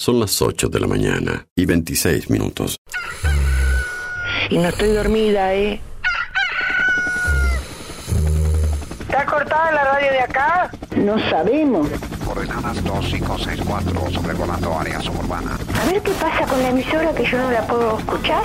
Son las 8 de la mañana y 26 minutos. Y no estoy dormida, ¿eh? ¿Está cortada la radio de acá? No sabemos. Coordenadas 2564, sobrevolando área suburbana. A ver qué pasa con la emisora que yo no la puedo escuchar.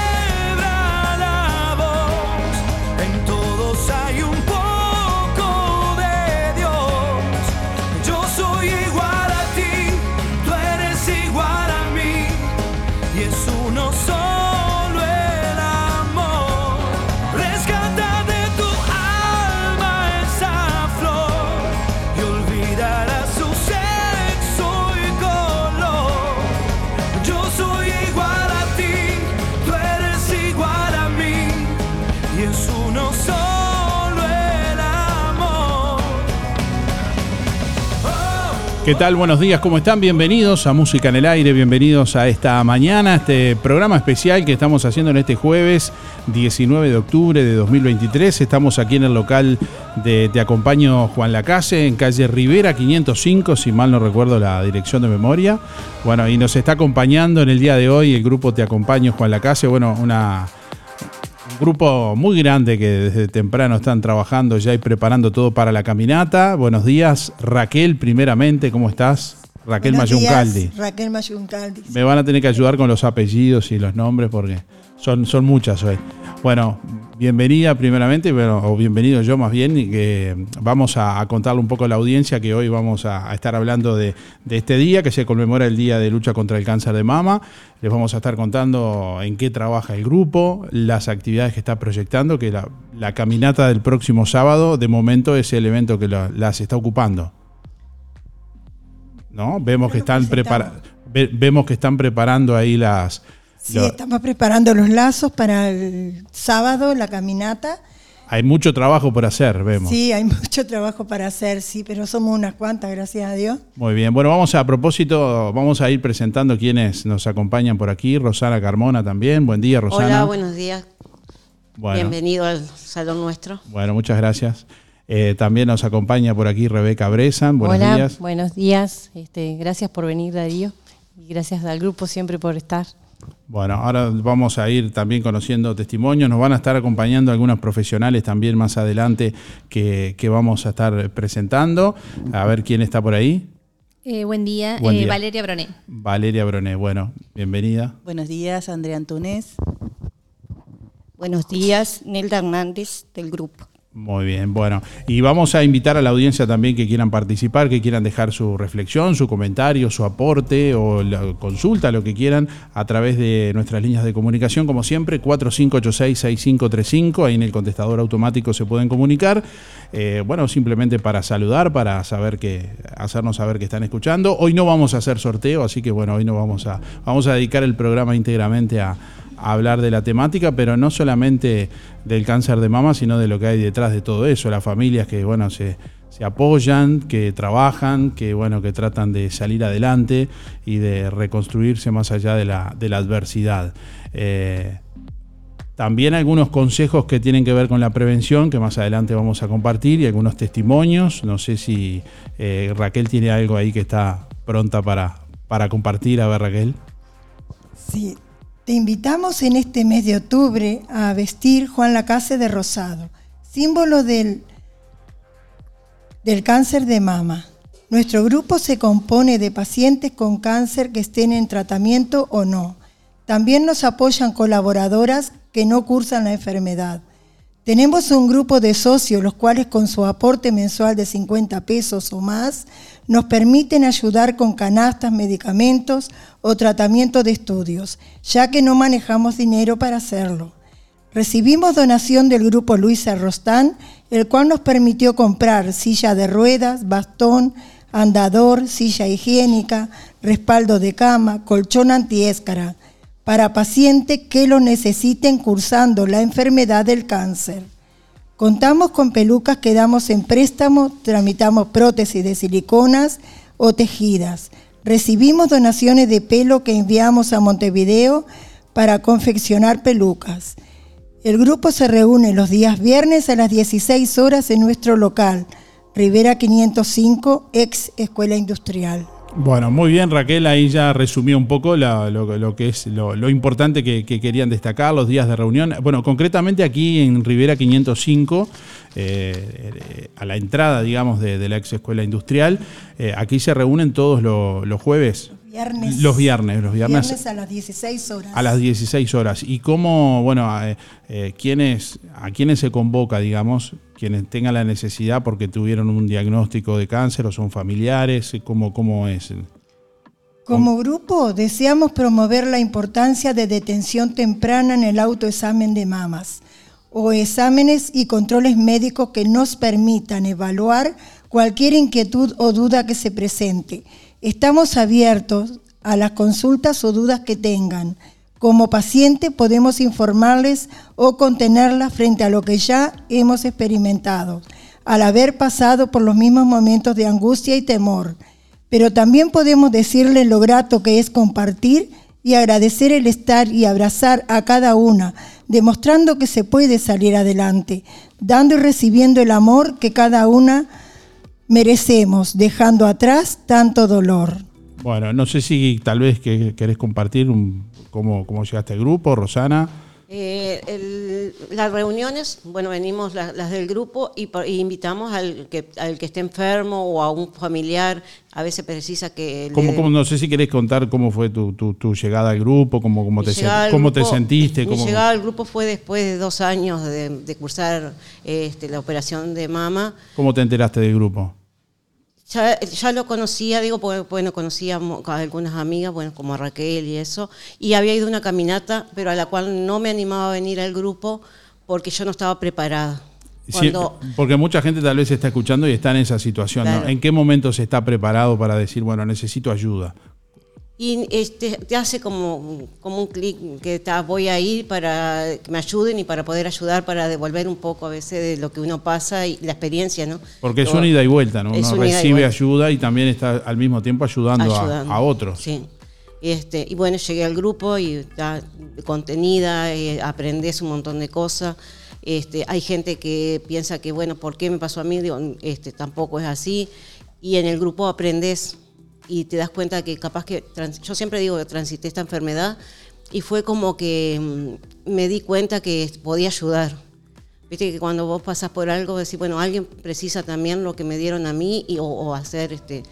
¿Qué tal? Buenos días, ¿cómo están? Bienvenidos a Música en el Aire, bienvenidos a esta mañana, este programa especial que estamos haciendo en este jueves 19 de octubre de 2023. Estamos aquí en el local de Te Acompaño Juan Lacase, en calle Rivera 505, si mal no recuerdo la dirección de memoria. Bueno, y nos está acompañando en el día de hoy el grupo Te Acompaño Juan Lacase, bueno, una un grupo muy grande que desde temprano están trabajando ya y preparando todo para la caminata. Buenos días, Raquel, primeramente, ¿cómo estás? Raquel Buenos días, Mayuncaldi. Raquel Mayuncaldi. Me van a tener que ayudar con los apellidos y los nombres porque son, son muchas hoy. Bueno, bienvenida primeramente, bueno, o bienvenido yo más bien, y que vamos a, a contarle un poco a la audiencia que hoy vamos a, a estar hablando de, de este día, que se conmemora el Día de Lucha contra el Cáncer de Mama. Les vamos a estar contando en qué trabaja el grupo, las actividades que está proyectando, que la, la caminata del próximo sábado, de momento, es el evento que la- las está ocupando. ¿No? Vemos que están ve- vemos que están preparando ahí las. Sí, lo- estamos preparando los lazos para el sábado, la caminata. hay mucho trabajo por hacer, vemos. Sí, hay mucho trabajo para hacer, sí, pero somos unas cuantas, gracias a Dios. Muy bien, bueno, vamos a, a propósito, vamos a ir presentando quienes nos acompañan por aquí. Rosana Carmona también. Buen día, Rosana. Hola, buenos días. Bueno, Bienvenido al salón nuestro. bueno, muchas gracias. Eh, también nos acompaña por aquí Rebeca Bresan. Buenos Hola, días. buenos días. Este, gracias por venir, Darío. Y gracias al grupo siempre por estar. Bueno, ahora vamos a ir también conociendo testimonios. Nos van a estar acompañando algunos profesionales también más adelante que, que vamos a estar presentando. A ver quién está por ahí. Eh, buen día, Buen eh, día. Valeria Broné. Valeria Broné. Bueno, bienvenida. Buenos días, Andrea Antunes. Buenos días, Nelda Hernández del grupo. Muy bien, bueno. Y vamos a invitar a la audiencia también que quieran participar, que quieran dejar su reflexión, su comentario, su aporte o la consulta, lo que quieran, a través de nuestras líneas de comunicación, como siempre, 4586-6535, ahí en el contestador automático se pueden comunicar. Eh, bueno, simplemente para saludar, para saber que, hacernos saber que están escuchando. Hoy no vamos a hacer sorteo, así que bueno, hoy no vamos a, vamos a dedicar el programa íntegramente a, hablar de la temática, pero no solamente del cáncer de mama, sino de lo que hay detrás de todo eso, las familias que bueno se, se apoyan, que trabajan, que bueno que tratan de salir adelante y de reconstruirse más allá de la, de la adversidad. Eh, también algunos consejos que tienen que ver con la prevención, que más adelante vamos a compartir, y algunos testimonios. No sé si eh, Raquel tiene algo ahí que está pronta para, para compartir. A ver, Raquel. Sí, te invitamos en este mes de octubre a vestir Juan Lacase de rosado, símbolo del, del cáncer de mama. Nuestro grupo se compone de pacientes con cáncer que estén en tratamiento o no. También nos apoyan colaboradoras que no cursan la enfermedad. Tenemos un grupo de socios, los cuales con su aporte mensual de 50 pesos o más nos permiten ayudar con canastas, medicamentos o tratamiento de estudios, ya que no manejamos dinero para hacerlo. Recibimos donación del grupo Luisa Rostán, el cual nos permitió comprar silla de ruedas, bastón, andador, silla higiénica, respaldo de cama, colchón antiéscara, para pacientes que lo necesiten cursando la enfermedad del cáncer. Contamos con pelucas que damos en préstamo, tramitamos prótesis de siliconas o tejidas. Recibimos donaciones de pelo que enviamos a Montevideo para confeccionar pelucas. El grupo se reúne los días viernes a las 16 horas en nuestro local, Rivera 505, ex Escuela Industrial. Bueno, muy bien Raquel, ahí ya resumió un poco la- lo, lo que es lo, lo importante que, que querían destacar, los días de reunión. Bueno, concretamente aquí en Rivera 505, eh, eh, a la entrada, digamos, de, de la ex escuela industrial, eh, aquí se reúnen todos lo- los jueves. Viernes. Los viernes, los viernes, Viernes a las 16 horas. a las 16 horas. ¿Y cómo, bueno, eh, quiénes, a quiénes se convoca, digamos, quienes tengan la necesidad porque tuvieron un diagnóstico de cáncer o son familiares? ¿Cómo, cómo es? Como grupo deseamos promover la importancia de detención temprana en el autoexamen de mamas o exámenes y controles médicos que nos permitan evaluar cualquier inquietud o duda que se presente. Estamos abiertos a las consultas o dudas que tengan. Como paciente podemos informarles o contenerlas frente a lo que ya hemos experimentado, al haber pasado por los mismos momentos de angustia y temor pero también podemos decirle lo grato que es compartir y agradecer el estar y abrazar a cada una, demostrando que se puede salir adelante, dando y recibiendo el amor que cada una merecemos, dejando atrás tanto dolor. Bueno, no sé si tal vez que querés compartir un- cómo, cómo llegaste al grupo, Rosana. Eh, el- las reuniones, bueno, venimos la- las del grupo y, por- y invitamos al que, al que esté enfermo o a un familiar. A veces precisa que... le- ¿Cómo, cómo- no sé si querés contar cómo fue tu, tu- tu llegada al grupo, cómo, cómo, te, llegada sen- al cómo te sentiste. Mi cómo- llegada al grupo fue después de dos años de, de cursar este, la operación de mama. ¿Cómo te enteraste del grupo? Ya, ya lo conocía, digo, porque bueno, conocía a algunas amigas, bueno, como a Raquel y eso, y había ido a una caminata, pero a la cual no me animaba a venir al grupo porque yo no estaba preparada. Sí, porque mucha gente tal vez está escuchando y está en esa situación. ¿En qué momento se está preparado para decir, bueno, necesito ayuda? Y este, te hace como, como un clic que ta, voy a ir para que me ayuden y para poder ayudar, para devolver un poco a veces de lo que uno pasa y la experiencia, ¿no? Porque es una ida y vuelta, ¿no? Uno y recibe ayuda y también está al mismo tiempo ayudando, a-. A, otros. Sí. Este, y bueno, llegué al grupo y está contenida, eh, aprendes un montón de cosas. Este, hay gente que piensa que, bueno, ¿por qué me pasó a mí? Digo, este, tampoco es así. Y en el grupo aprendes y te das cuenta que capaz que, yo siempre digo que transité esta enfermedad y fue como que mm, me di cuenta que podía ayudar. Viste que cuando vos pasas por algo, decís, bueno, alguien precisa también lo que me dieron a mí y, o, o hacer este,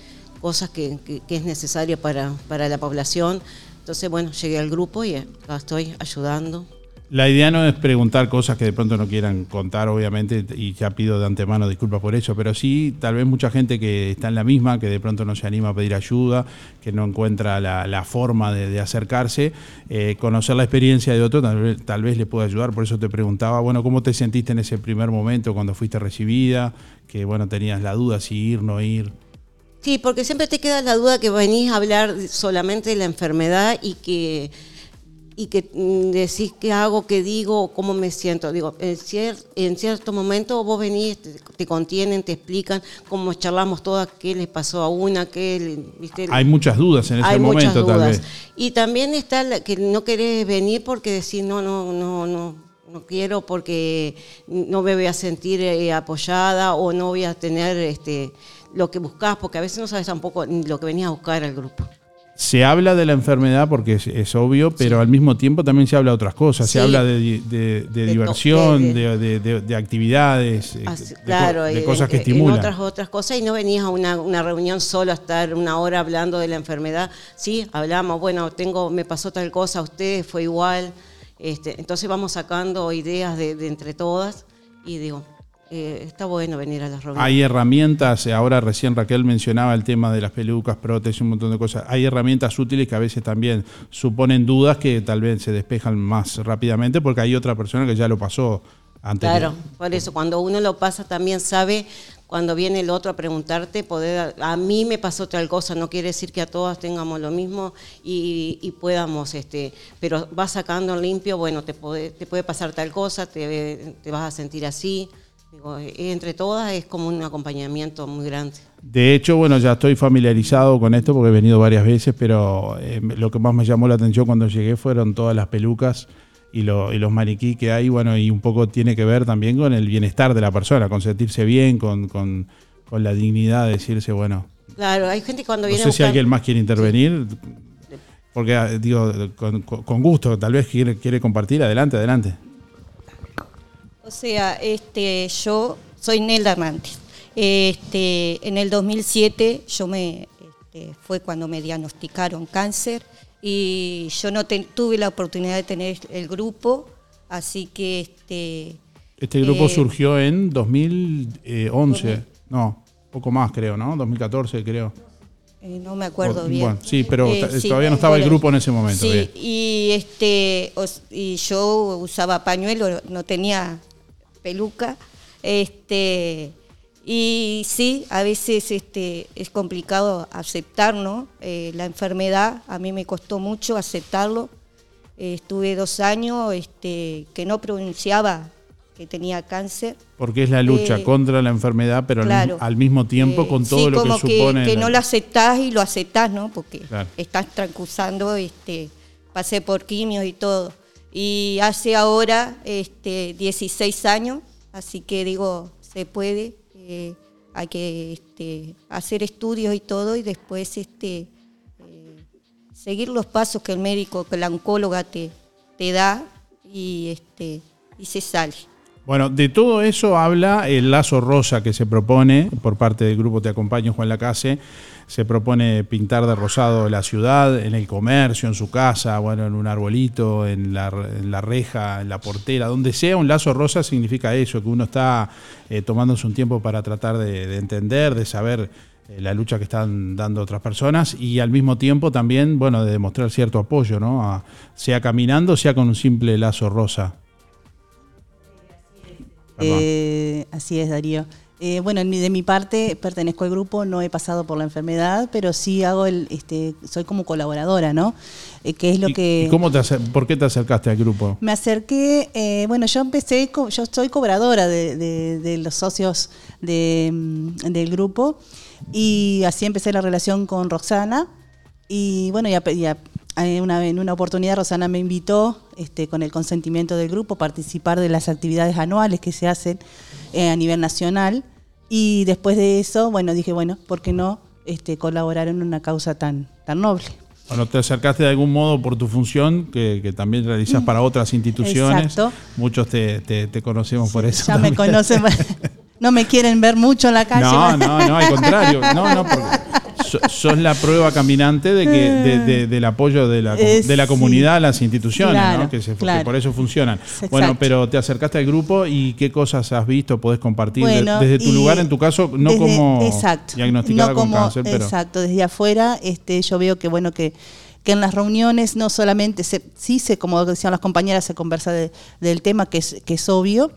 cosas que, que- que es necesario para, para la población. Entonces, bueno, llegué al grupo y acá estoy ayudando. La idea no es preguntar cosas que de pronto no quieran contar, obviamente, y ya pido de antemano disculpas por eso, pero sí, tal vez mucha gente que está en la misma, que de pronto no se anima a pedir ayuda, que no encuentra la, forma de, de acercarse, eh, conocer la experiencia de otro tal vez, tal vez le pueda ayudar. Por eso te preguntaba, bueno, ¿cómo te sentiste en ese primer momento cuando fuiste recibida? Que, bueno, tenías la duda si ir, no ir. Sí, porque siempre te queda la duda que venís a hablar solamente de la enfermedad y que, y que mm, decís qué hago, qué digo, cómo me siento. Digo, en, cier- en cierto momento vos venís, te, te contienen, te explican cómo charlamos todas, qué les pasó a una, qué, ¿viste? Hay muchas dudas en ese Hay muchas momento, tal vez. Y también está la que no querés venir porque decís, no, no, no, no, no quiero porque no me voy a sentir eh, apoyada o no voy a tener este, lo que buscás, porque a veces no sabes tampoco lo que venías a buscar al grupo. Se habla de la enfermedad porque es, es obvio, pero al mismo tiempo también se habla de otras cosas. Se habla de, de- diversión, de- de, de- de- de actividades, eh, Así- claro, de cosas que en- estimulan. En otras, otras cosas y no venías a una, una reunión solo a estar una hora hablando de la enfermedad. Sí, hablamos, bueno, tengo, me pasó tal cosa, a ustedes fue igual. Este, entonces vamos sacando ideas de, de entre todas y digo, eh, está bueno venir a las reuniones. Hay herramientas, eh, ahora recién Raquel mencionaba el tema de las pelucas, prótesis, un montón de cosas. Hay herramientas útiles que a veces también suponen dudas que tal vez se despejan más rápidamente porque hay otra persona que ya lo pasó antes. Claro, por eso cuando uno lo pasa también sabe cuando viene el otro a preguntarte, poder, a mí me pasó tal cosa, no quiere decir que a todas tengamos lo mismo y, y podamos, este, pero vas sacando limpio, bueno, te puede, te puede pasar tal cosa, te, te vas a sentir así. Digo, eh, entre todas es como un acompañamiento muy grande. De hecho, bueno, ya estoy familiarizado con esto porque he venido varias veces, pero eh, lo que más me llamó la atención cuando llegué fueron todas las pelucas y, lo- y los maniquí que hay, bueno, y un poco tiene que ver también con el bienestar de la persona, con sentirse bien, con, con- con la dignidad de decirse, bueno, Claro, hay gente que cuando no viene sé a si alguien más quiere intervenir, porque ah, digo, con- con gusto, tal vez quiere, quiere compartir, adelante, adelante. O sea, este, yo soy Nelda Hernández. Este, en el 2007 yo me, este, fue cuando me diagnosticaron cáncer y yo no te- tuve la oportunidad de tener el grupo, así que este, Este grupo eh, surgió en 2011, no, poco más creo, ¿no? 2014 creo. eh, no me acuerdo O- bien. bueno, sí, pero Eh, sí, todavía no estaba el grupo en ese momento. Sí, bien. y este y yo usaba pañuelo, no tenía peluca, este y sí, a veces este es complicado aceptar, ¿no? Eh, la enfermedad, a mí me costó mucho aceptarlo. Eh, estuve dos años este, que no pronunciaba que tenía cáncer. Porque es la lucha Eh, contra la enfermedad, pero al mi- claro. al, mismo tiempo con todo sí, lo que supone. que la- no lo aceptás y lo aceptás, ¿no? Porque Claro. estás transcursando, este, pasé por quimios y todo. Y hace ahora este, 16 años, así que digo, se puede, eh, hay que este, hacer estudios y todo y después este, eh, seguir los pasos que el médico, que la oncóloga te, te da y, este, y se sale. Bueno, de todo eso habla el lazo rosa que se propone por parte del grupo Te Acompaño Juan Lacase. Se propone pintar de rosado la ciudad, en el comercio, en su casa, bueno, en un arbolito, en la, reja, en la portera, donde sea. Un lazo rosa significa eso, que uno está eh, tomándose un tiempo para tratar de, de entender, de saber eh, la lucha que están dando otras personas y al mismo tiempo también, bueno, de demostrar cierto apoyo, ¿no? Sea caminando, sea con un simple lazo rosa. Eh, así es, Darío. Eh, bueno, de mi parte pertenezco al grupo, no he pasado por la enfermedad, pero sí hago el, este, soy como colaboradora, ¿no? Eh, que es lo ¿Y- que ¿Y cómo te por qué te acercaste al grupo? me acerqué, eh, bueno, yo empecé, yo soy cobradora de, de- de los socios de, mm, del grupo y así empecé la relación con Roxana y bueno, ya, una, en una oportunidad Roxana me invitó este, con el consentimiento del grupo a participar de las actividades anuales que se hacen eh, a nivel nacional y después de eso, bueno, dije, bueno, ¿por qué no este, colaborar en una causa tan, tan noble? Bueno, te acercaste de algún modo por tu función, que, que también realizas para otras instituciones. Exacto. Muchos te, te- te conocemos por eso. Ya me conocen, no me quieren ver mucho en la calle. No, no, no, al contrario. No, no, porque so- sos la prueba caminante de que de- de- del apoyo de la, Eh, de la comunidad a las instituciones, Claro, ¿no? que, se- que por eso funcionan. Exacto. Bueno, pero te acercaste al grupo y qué cosas has visto, podés compartir Bueno, desde tu lugar, en tu caso, no desde- como exacto, diagnosticada no con cáncer, pero Exacto, desde afuera este, yo veo que bueno que, que en las reuniones no solamente se, sí se, como decían las compañeras, se conversa de- del tema que es, que es obvio,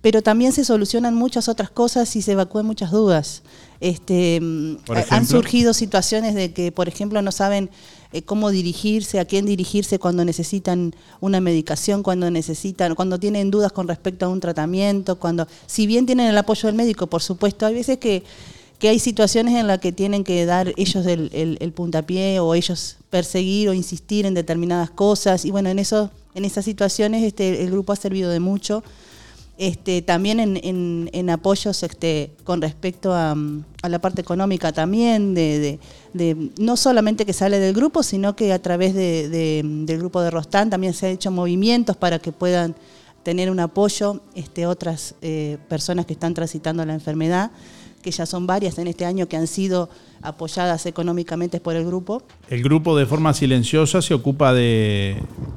pero también se solucionan muchas otras cosas y se evacúan muchas dudas. Este, mm, Por han surgido situaciones de que, por ejemplo, no saben eh, cómo dirigirse, a quién dirigirse cuando necesitan una medicación, cuando necesitan, cuando tienen dudas con respecto a un tratamiento, cuando, si bien tienen el apoyo del médico, por supuesto, hay veces que, que hay situaciones en las que tienen que dar ellos el, el- el puntapié o ellos perseguir o insistir en determinadas cosas y bueno, en eso, en esas situaciones este, el grupo ha servido de mucho este, también en, en- en apoyos este, con respecto a, mm, a la parte económica también, de, de- de- no solamente que sale del grupo, sino que a través de- de- del grupo de Rostán también se han hecho movimientos para que puedan tener un apoyo este, otras eh, personas que están transitando la enfermedad, que ya son varias en este año que han sido apoyadas económicamente por el grupo. el grupo de forma silenciosa se ocupa de,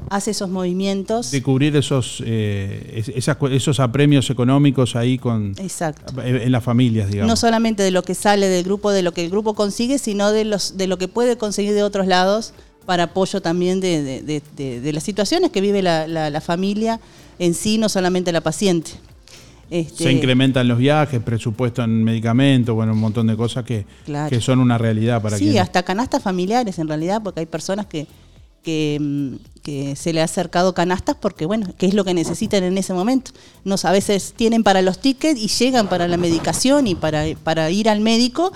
Hace esos movimientos. de cubrir esos, eh, esas esos apremios económicos ahí con Exacto. en las familias, digamos. No solamente de lo que sale del grupo, de lo que el grupo consigue, sino de los de lo que puede conseguir de otros lados para apoyo también de, de- de- de- de las situaciones que vive la, la- la familia en sí, no solamente la paciente. Este, Se incrementan los viajes, presupuesto en medicamentos, bueno, un montón de cosas que, Claro. que son una realidad para sí, quienes- hasta canastas familiares en realidad, porque hay personas que, que, mm, que se le ha acercado canastas porque, bueno, que es lo que necesitan en ese momento. Nos, a veces tienen para los tickets y llegan para la medicación y para, para ir al médico,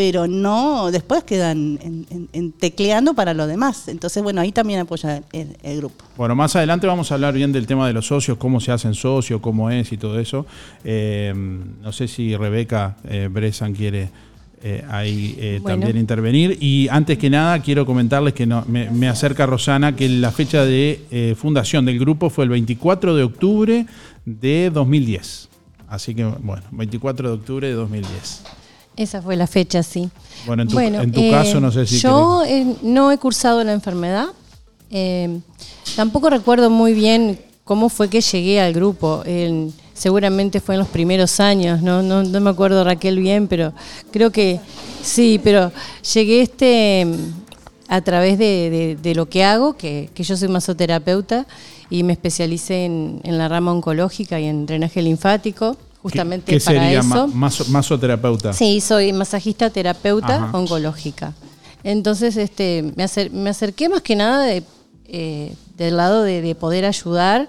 pero no, después quedan en- en- en tecleando para lo demás. Entonces, bueno, ahí también apoya el, el grupo. Bueno, más adelante vamos a hablar bien del tema de los socios, cómo se hacen socios, cómo es y todo eso. Eh, no sé si Rebeca eh, Bresan quiere eh, ahí eh, Bueno. también intervenir. Y antes que nada, quiero comentarles que no, me, me acerca Rosana que la fecha de eh, fundación del grupo fue el 24 de octubre de 2010. Así que, bueno, 24 de octubre de 2010. Esa fue la fecha, sí. Bueno, en tu, en tu caso, no sé si... eh, Yo eh, no he cursado la enfermedad. eh, tampoco recuerdo muy bien cómo fue que llegué al grupo. En- seguramente fue en los primeros años, ¿no? No, no me acuerdo Raquel bien, pero creo que sí, pero llegué este a través de, de- de lo que hago, que, que yo soy masoterapeuta y me especialicé en, en la rama oncológica y en drenaje linfático, justamente ¿Qué para sería eso. ma- maso- masoterapeuta? Sí, soy masajista terapeuta Ajá. oncológica. Entonces, este, me, acer- me acerqué más que nada de, eh, del lado de, de poder ayudar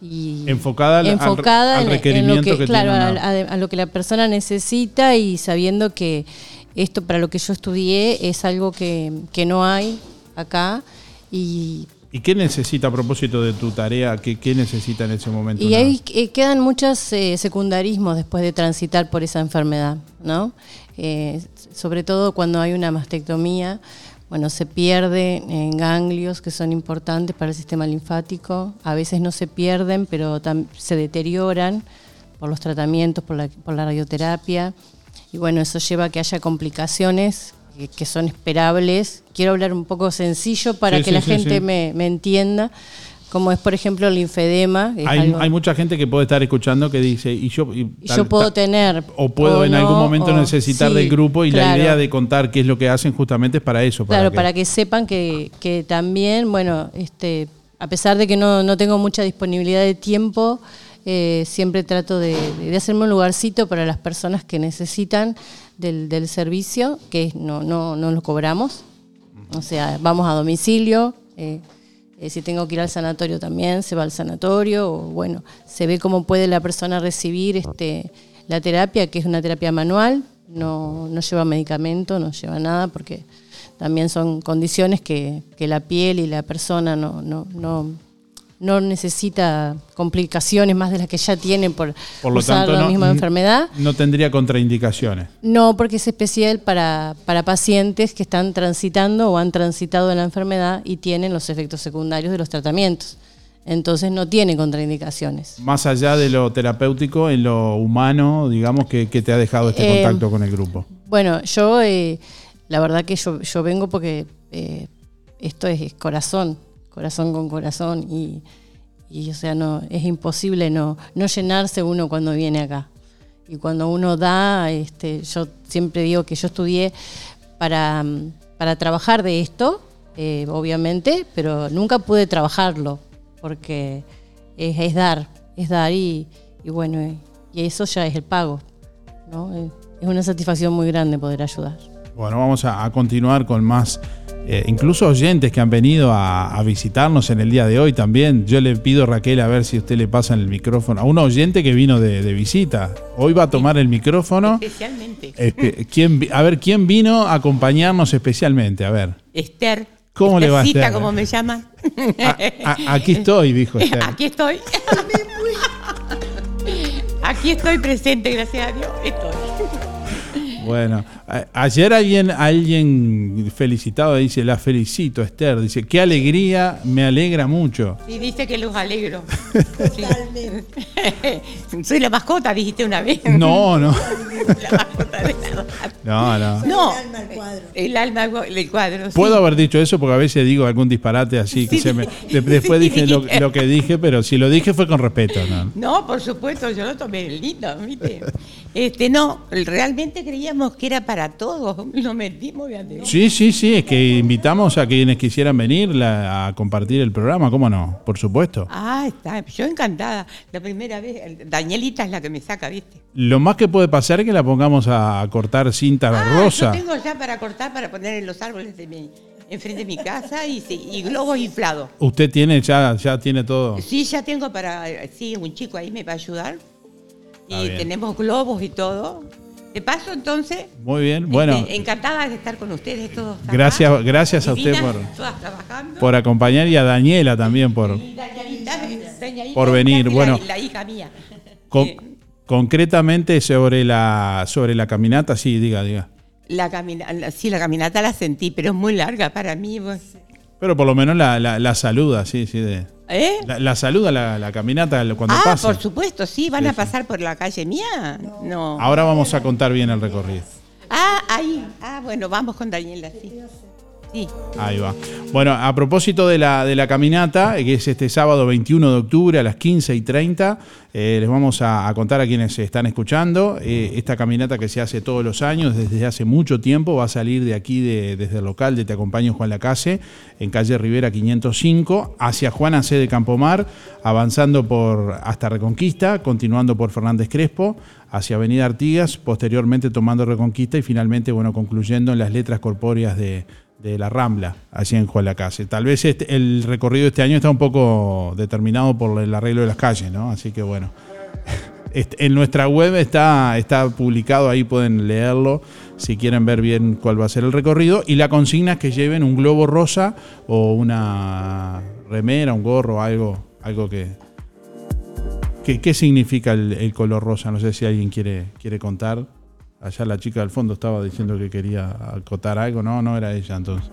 y Enfocada al- al- enfocada al en- en, requerimiento lo que, que claro, tiene una- a, a- a lo que la persona necesita y sabiendo que esto para lo que yo estudié es algo que, que no hay acá y ¿Y qué necesita a propósito de tu tarea? ¿Qué, qué necesita en ese momento? Y ahí eh, quedan muchos eh, secundarismos después de transitar por esa enfermedad, ¿no? Eh, sobre todo cuando hay una mastectomía, bueno, se pierden en ganglios que son importantes para el sistema linfático. A veces no se pierden, pero se deterioran por los tratamientos, por la, por la radioterapia. Y bueno, eso lleva a que haya complicaciones que, son esperables. Quiero hablar un poco sencillo para que la gente me, me entienda como es por ejemplo el linfedema. Hay, hay, mucha gente que puede estar escuchando que dice, y yo, yo puedo tener... O puedo en algún momento necesitar del grupo y la idea de contar qué es lo que hacen justamente es para eso. Para claro, para que sepan que, que, también, bueno, este, a pesar de que no, no tengo mucha disponibilidad de tiempo, eh, siempre trato de, de, hacerme un lugarcito para las personas que necesitan del, servicio, que no, no, no lo cobramos. O sea, vamos a domicilio. Eh, eh, si tengo que ir al sanatorio también, se va al sanatorio, bueno, se ve cómo puede la persona recibir este, la terapia, que es una terapia manual, no, no lleva medicamento, no lleva nada, porque también son condiciones que, que la piel y la persona no, no no necesita complicaciones más de las que ya tienen por, por lo usar tanto, la misma enfermedad. No tendría contraindicaciones. No, porque es especial para, para pacientes que están transitando o han transitado la enfermedad y tienen los efectos secundarios de los tratamientos. Entonces no tiene contraindicaciones. Más allá de lo terapéutico, en lo humano, digamos, que, te ha dejado este Eh, contacto con el grupo. Bueno, yo, eh, la verdad que yo, yo vengo porque eh, esto es, es corazón, corazón con corazón y, o sea, no, es imposible no, no llenarse uno cuando viene acá. Y cuando uno da, este, yo siempre digo que yo estudié para, para trabajar de esto, eh, obviamente, pero nunca pude trabajarlo, porque es, es dar, es dar y, y bueno, y, eso ya es el pago. ¿no? Es una satisfacción muy grande poder ayudar. Bueno, vamos a continuar con más, eh, incluso oyentes que han venido a, a visitarnos en el día de hoy también. Yo le pido a Raquel a ver si usted le pasa el micrófono a un oyente que vino de, de visita. Hoy va a tomar el micrófono. Especialmente. Este, ¿quién vi- a ver, ¿quién vino a acompañarnos especialmente? A ver. Esther. ¿Cómo le va, Esthercita, Esther? como me llaman. A- aquí estoy, dijo Esther. Aquí estoy. Aquí estoy presente, gracias a Dios. Estoy. Bueno, a- ayer alguien, alguien felicitado dice, la felicito Esther, dice, qué alegría, me alegra mucho. Y dice que los alegro. Soy la mascota, dijiste una vez. No, no. La mascota de la- No, no. No, el alma del cuadro. sí. Puedo haber dicho eso porque a veces digo algún disparate así que Sí, se me, después Sí. dije lo, lo que dije, pero si lo dije fue con respeto, ¿no? No, por supuesto, yo lo tomé lindo, ¿viste? Este, no, realmente creíamos que era para todos. Lo metimos de. Sí, sí, sí, es que invitamos a quienes quisieran venir la- a compartir el programa, ¿cómo no? Por supuesto. Ah, está. Yo encantada. La primera vez, el- Danielita es la que me saca, ¿viste? Lo más que puede pasar es que la pongamos a cortar cinta Ah, rosa. Yo tengo ya para cortar, para poner en los árboles de mi, enfrente de mi casa y, y globos inflados. Usted tiene, ya, ya tiene todo. Sí, ya tengo para. Sí, un chico ahí me va a ayudar. Y tenemos globos y todo. De paso, entonces. Muy bien, bueno, este, encantada de estar con ustedes todos. acá. gracias, gracias a usted por, por acompañar y a Daniela también por, por venir. Bueno. La, hija mía. con- concretamente sobre la, sobre la caminata, sí, diga, diga. La camina, la- sí, la caminata la sentí, pero es muy larga para mí. pues. Pero por lo menos la, la, la saluda, sí, sí. De, ¿Eh? la, la saluda la, la caminata cuando ah, pase. por supuesto, sí. ¿Van Sí, a sí. pasar por la calle mía? No. Ahora vamos a contar bien el recorrido. Ah, ahí. Ah, bueno, vamos con Daniela, sí. Ahí va. Bueno, a propósito de la, de la caminata, eh, que es este sábado 21 de octubre a las 15 y 30, eh, les vamos a, a contar a quienes están escuchando. eh, esta caminata que se hace todos los años, desde hace mucho tiempo, va a salir de aquí, de- desde el local de Te Acompaño Juan Lacase, en calle Rivera 505, hacia Juana C. de Campomar, avanzando por hasta Reconquista, continuando por Fernández Crespo, hacia Avenida Artigas, posteriormente tomando Reconquista y finalmente, bueno, concluyendo en las letras corpóreas de, de la Rambla, allí en Juan Lacase. Tal vez este- el recorrido de este año está un poco determinado por el arreglo de las calles, ¿no? Así que bueno. Este, En nuestra web está, está publicado, ahí pueden leerlo si quieren ver bien cuál va a ser el recorrido. Y la consigna es que lleven un globo rosa o una remera, un gorro, algo, algo que. que- ¿Qué significa el, el color rosa? No sé si alguien quiere, quiere contar. Allá la chica del fondo estaba diciendo que quería acotar algo. No, no era ella entonces.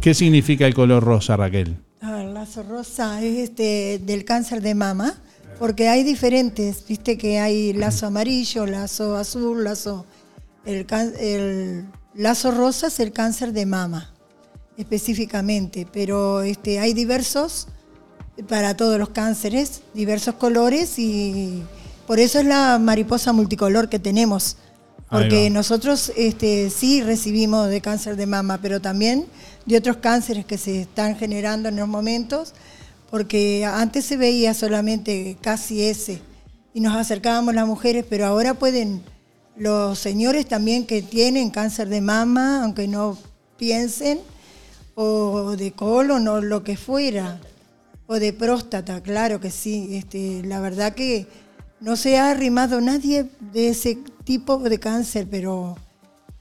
¿Qué significa el color rosa, Raquel? Ah, el lazo rosa es este del cáncer de mama, porque hay diferentes, viste que hay lazo amarillo, lazo azul, lazo el, el lazo rosa es el cáncer de mama específicamente, pero este hay diversos para todos los cánceres, diversos colores y por eso es la mariposa multicolor que tenemos. Porque nosotros este, sí recibimos de cáncer de mama, pero también de otros cánceres que se están generando en los momentos, porque antes se veía solamente casi ese y nos acercábamos las mujeres, pero ahora pueden los señores también que tienen cáncer de mama, aunque no piensen, o de colon o lo que fuera, o de próstata, claro que sí. Este, la verdad que no se ha arrimado nadie de ese tipo de cáncer, pero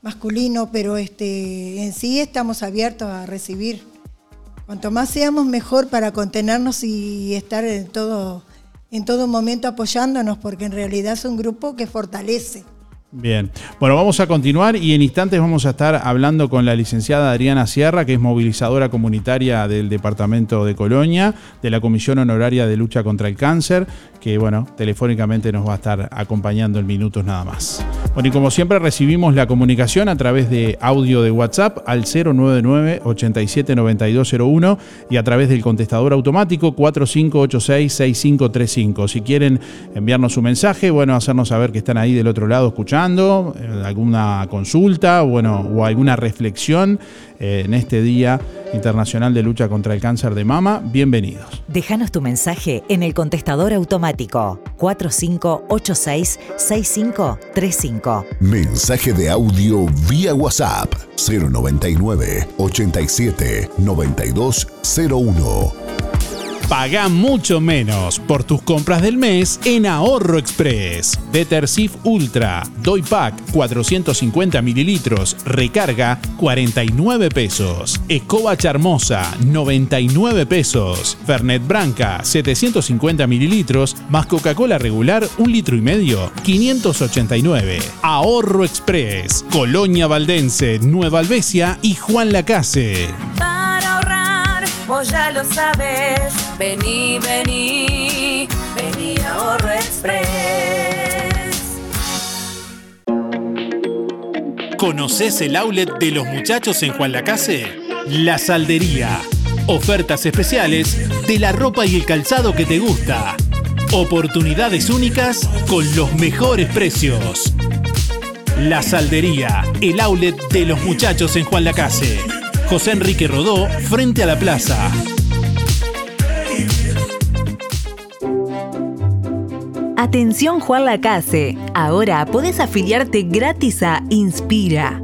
masculino, pero este, en sí estamos abiertos a recibir. Cuanto más seamos mejor para contenernos y estar en todo, en todo momento apoyándonos, porque en realidad es un grupo que fortalece. Bien, bueno, vamos a continuar y en instantes vamos a estar hablando con la licenciada Adriana Sierra, que es movilizadora comunitaria del Departamento de Colonia, de la Comisión Honoraria de Lucha contra el Cáncer, que bueno, telefónicamente nos va a estar acompañando en minutos nada más. Bueno, y como siempre recibimos la comunicación a través de audio de WhatsApp al 099 879201 y a través del contestador automático 4586-6535. Si quieren enviarnos un mensaje, bueno, hacernos saber que están ahí del otro lado escuchando, eh, alguna consulta, bueno, o alguna reflexión eh, en este Día Internacional de Lucha contra el Cáncer de Mama, bienvenidos. Déjanos tu mensaje en el contestador automático 4586-6535. Mensaje de audio vía WhatsApp 099 87 9201. Paga mucho menos por tus compras del mes en Ahorro Express. Detersiv Ultra, Doy Pack 450 mililitros, recarga 49 pesos. Escoba Charmosa 99 pesos. Fernet Branca 750 mililitros más Coca-Cola regular 1 litro y medio 589. Ahorro Express, Colonia Valdense, Nueva Albesia y Juan Lacase. Ya lo sabes. Vení, vení, vení a Ahorro Express. ¿Conoces el outlet de los muchachos en Juan Lacase? La Saldería. Ofertas especiales de la ropa y el calzado que te gusta. Oportunidades únicas con los mejores precios. La Saldería, el outlet de los muchachos en Juan Lacase. José Enrique Rodó, frente a la plaza. Atención Juan Lacase, ahora podés afiliarte gratis a Inspira.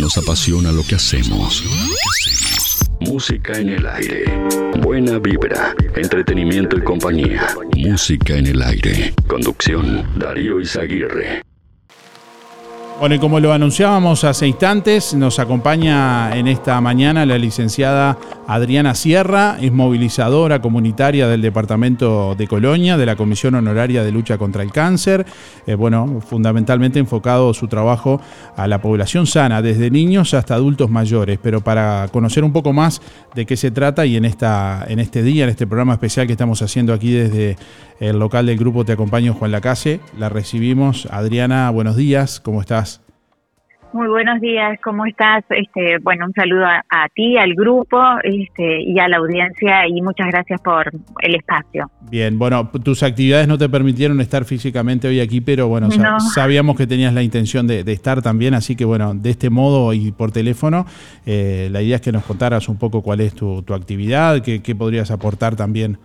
Nos apasiona lo que hacemos. Música en el aire. Buena vibra, entretenimiento y compañía. Música en el aire. Conducción, Darío Izaguirre. Bueno, y como lo anunciábamos hace instantes, nos acompaña en esta mañana la licenciada Adriana Sierra, es movilizadora comunitaria del Departamento de Colonia, de la Comisión Honoraria de Lucha contra el Cáncer. Eh, bueno, fundamentalmente enfocado su trabajo a la población sana, desde niños hasta adultos mayores. Pero para conocer un poco más de qué se trata y en, esta, en este día, en este programa especial que estamos haciendo aquí desde el local del grupo Te Acompaño Juan Lacase, la recibimos. Adriana, buenos días, ¿cómo estás? Muy buenos días, ¿cómo estás? Este, bueno, un saludo a, ti, al grupo este, y a la audiencia y muchas gracias por el espacio. Bien, bueno, tus actividades no te permitieron estar físicamente hoy aquí, pero bueno, sabíamos que tenías la intención de, estar también, así que bueno, de este modo y por teléfono, eh, la idea es que nos contaras un poco cuál es tu, actividad, qué, qué podrías aportar también.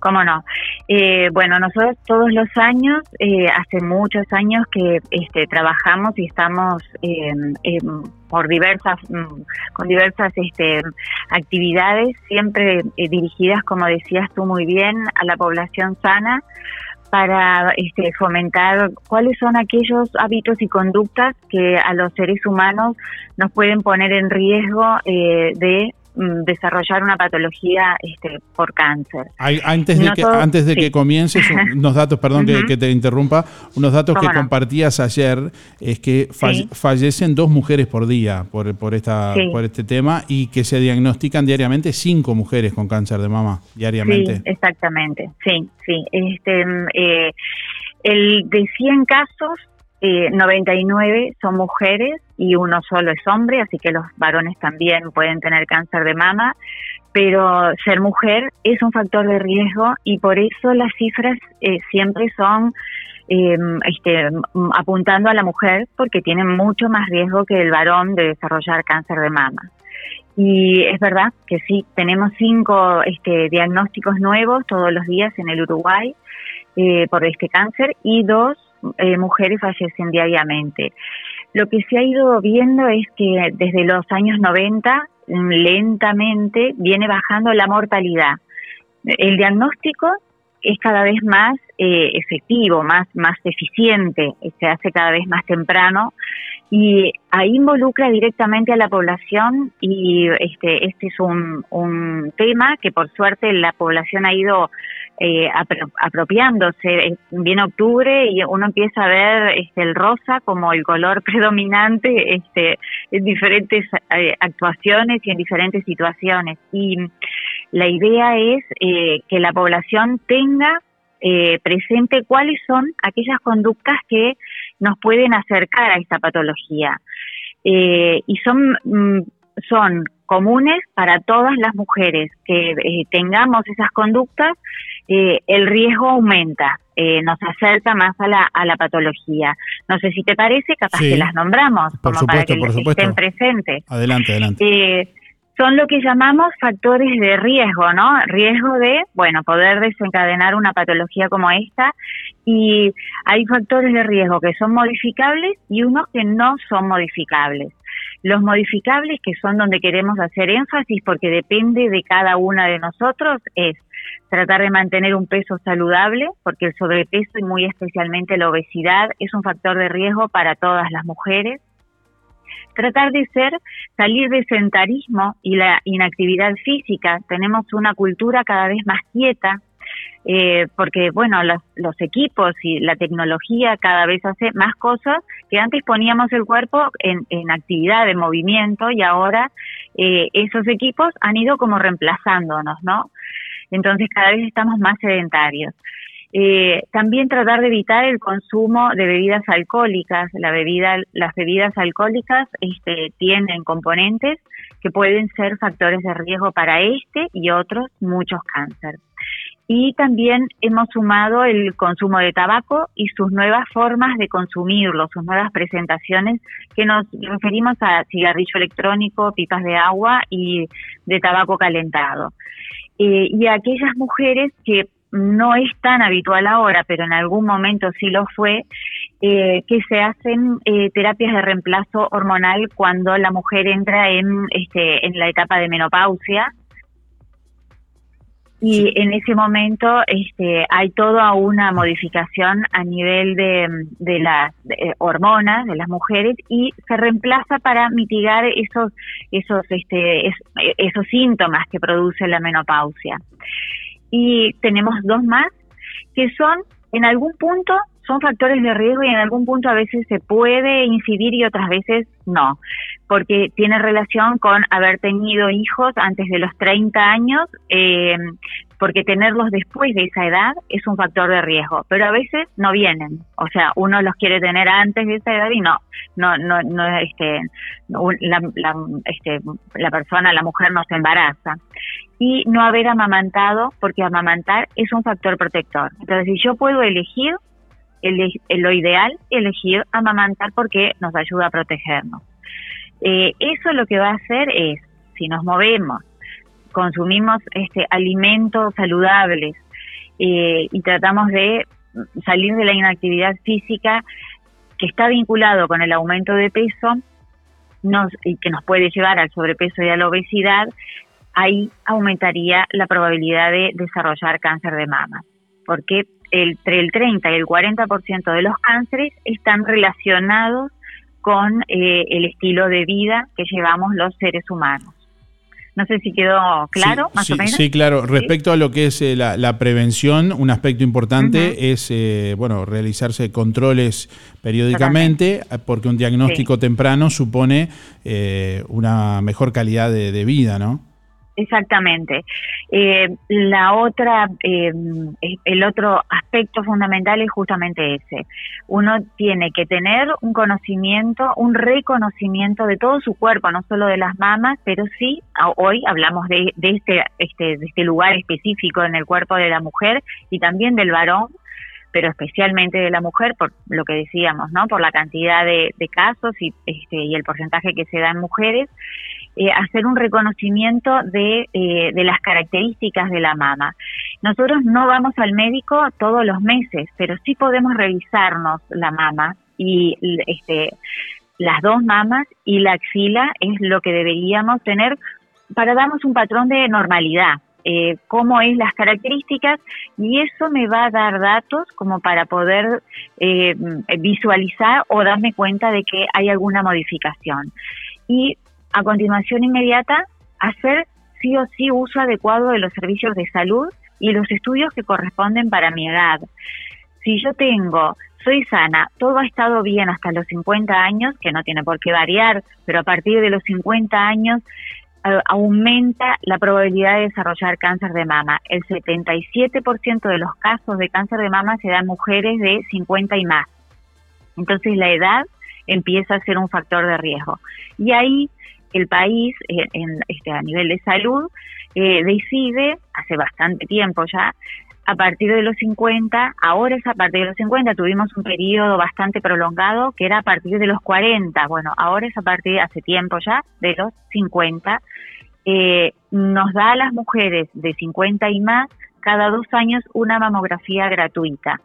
¿Cómo no? Eh, bueno, nosotros todos los años, eh, hace muchos años que este, trabajamos y estamos por diversas, mm, con diversas este, actividades, siempre eh, dirigidas, como decías tú muy bien, a la población sana para este, fomentar cuáles son aquellos hábitos y conductas que a los seres humanos nos pueden poner en riesgo de Mm, desarrollar una patología este, por cáncer. antes de que, antes de que comiences, unos datos, perdón que, te interrumpa, unos datos que compartías ayer es que fallecen dos mujeres por día por, por, esta, por este tema y que se diagnostican diariamente cinco mujeres con cáncer de mama diariamente. Sí, exactamente, sí, sí. Este, mm, eh, el de 100 casos, eh, 99 son mujeres y uno solo es hombre, así que los varones también pueden tener cáncer de mama, pero ser mujer es un factor de riesgo y por eso las cifras eh, siempre son em, este, apuntando a la mujer porque tienen mucho más riesgo que el varón de desarrollar cáncer de mama. Y es verdad que sí, tenemos cinco este, diagnósticos nuevos todos los días en el Uruguay eh, por este cáncer y dos eh, mujeres fallecen diariamente. Lo que se ha ido viendo es que desde los años 90 mm, lentamente viene bajando la mortalidad. El diagnóstico es cada vez más eh, efectivo, más, más eficiente, se hace cada vez más temprano y ahí involucra directamente a la población y este, este es un, un tema que por suerte la población ha ido eh, apropiándose. Viene octubre y uno empieza a ver este, el rosa como el color predominante este, en diferentes eh, actuaciones y en diferentes situaciones. Y la idea es eh, que la población tenga eh, presente cuáles son aquellas conductas que nos pueden acercar a esta patología. y son, mm, son comunes para todas las mujeres que tengamos esas conductas eh, el riesgo aumenta, eh, nos acerca más a la, a la patología. No sé si te parece, capaz que las nombramos como para que estén presentes. Adelante, adelante. Eh, son lo que llamamos factores de riesgo, ¿no? Riesgo de, bueno, poder desencadenar una patología como esta. Y hay factores de riesgo que son modificables y unos que no son modificables. Los modificables, que son donde queremos hacer énfasis porque depende de cada una de nosotros, es tratar de mantener un peso saludable, porque el sobrepeso y muy especialmente la obesidad es un factor de riesgo para todas las mujeres. Tratar de ser, salir del sentarismo y la inactividad física. Tenemos una cultura cada vez más quieta, eh, porque bueno, los, los, equipos y la tecnología cada vez hace más cosas que antes poníamos el cuerpo en, en actividad, de movimiento, y ahora eh, esos equipos han ido como reemplazándonos, ¿no? Entonces cada vez estamos más sedentarios. Eh, también tratar de evitar el consumo de bebidas alcohólicas. La bebida, las bebidas alcohólicas este, tienen componentes que pueden ser factores de riesgo para este y otros muchos cánceres. Y también hemos sumado el consumo de tabaco y sus nuevas formas de consumirlo, sus nuevas presentaciones, que nos referimos a cigarrillo electrónico, pipas de agua y de tabaco calentado. Eh, y aquellas mujeres que no es tan habitual ahora, pero en algún momento sí lo fue, eh, que se hacen eh, terapias de reemplazo hormonal cuando la mujer entra en, este, en la etapa de menopausia. Y en ese momento este, hay toda una modificación a nivel de, de las eh, hormonas de las mujeres y se reemplaza para mitigar esos esos este, es- esos síntomas que produce la menopausia. Y tenemos dos más que son en algún punto son factores de riesgo y en algún punto a veces se puede incidir y otras veces no, porque tiene relación con haber tenido hijos antes de los 30 años, eh, porque tenerlos después de esa edad es un factor de riesgo, pero a veces no vienen, o sea, uno los quiere tener antes de esa edad y no, no, no, no este, la, la, este, la persona, la mujer no se embaraza y no haber amamantado, porque amamantar es un factor protector. Entonces, si yo puedo elegir, ele- lo ideal, elegir amamantar porque nos ayuda a protegernos. Eh, eso lo que va a hacer es, si nos movemos, consumimos este alimentos saludables eh, y tratamos de salir de la inactividad física que está vinculado con el aumento de peso y que nos puede llevar al sobrepeso y a la obesidad, ahí aumentaría la probabilidad de desarrollar cáncer de mama, porque entre el 30 y el 40% de los cánceres están relacionados con eh, el estilo de vida que llevamos los seres humanos. No sé si quedó claro, más sí, o menos. sí, claro. ¿Sí? Respecto a lo que es eh, la, la prevención, un aspecto importante es eh, bueno realizarse controles periódicamente, porque un diagnóstico temprano supone eh, una mejor calidad de, de vida, ¿no? Exactamente. Eh, la otra, eh, el otro aspecto fundamental es justamente ese. Uno tiene que tener un conocimiento, un reconocimiento de todo su cuerpo, no solo de las mamas, pero sí, hoy hablamos de, de este, este, de este lugar específico en el cuerpo de la mujer y también del varón, pero especialmente de la mujer, por lo que decíamos, ¿no? Por la cantidad de, de casos y, este, y el porcentaje que se da en mujeres eh, hacer un reconocimiento de, eh, de las características de la mama. Nosotros no vamos al médico todos los meses, pero sí podemos revisarnos la mama y este, las dos mamas y la axila es lo que deberíamos tener para darnos un patrón de normalidad. eh, cómo es las características y eso me va a dar datos como para poder visualizar o darme cuenta de que hay alguna modificación. Y a continuación inmediata, hacer sí o sí uso adecuado de los servicios de salud y los estudios que corresponden para mi edad. Si yo tengo, soy sana, todo ha estado bien hasta los 50 años, que no tiene por qué variar, pero a partir de los 50 años eh, aumenta la probabilidad de desarrollar cáncer de mama. El 77% de los casos de cáncer de mama se dan mujeres de 50 y más. Entonces la edad empieza a ser un factor de riesgo. Y ahí el país, eh, en, este, a nivel de salud, eh, decide, hace bastante tiempo ya, a partir de los 50, ahora es a partir de los 50, tuvimos un periodo bastante prolongado que era a partir de los 40, bueno, ahora es a partir, hace tiempo ya, de los 50, eh, nos da a las mujeres de 50 y más cada dos años una mamografía gratuita.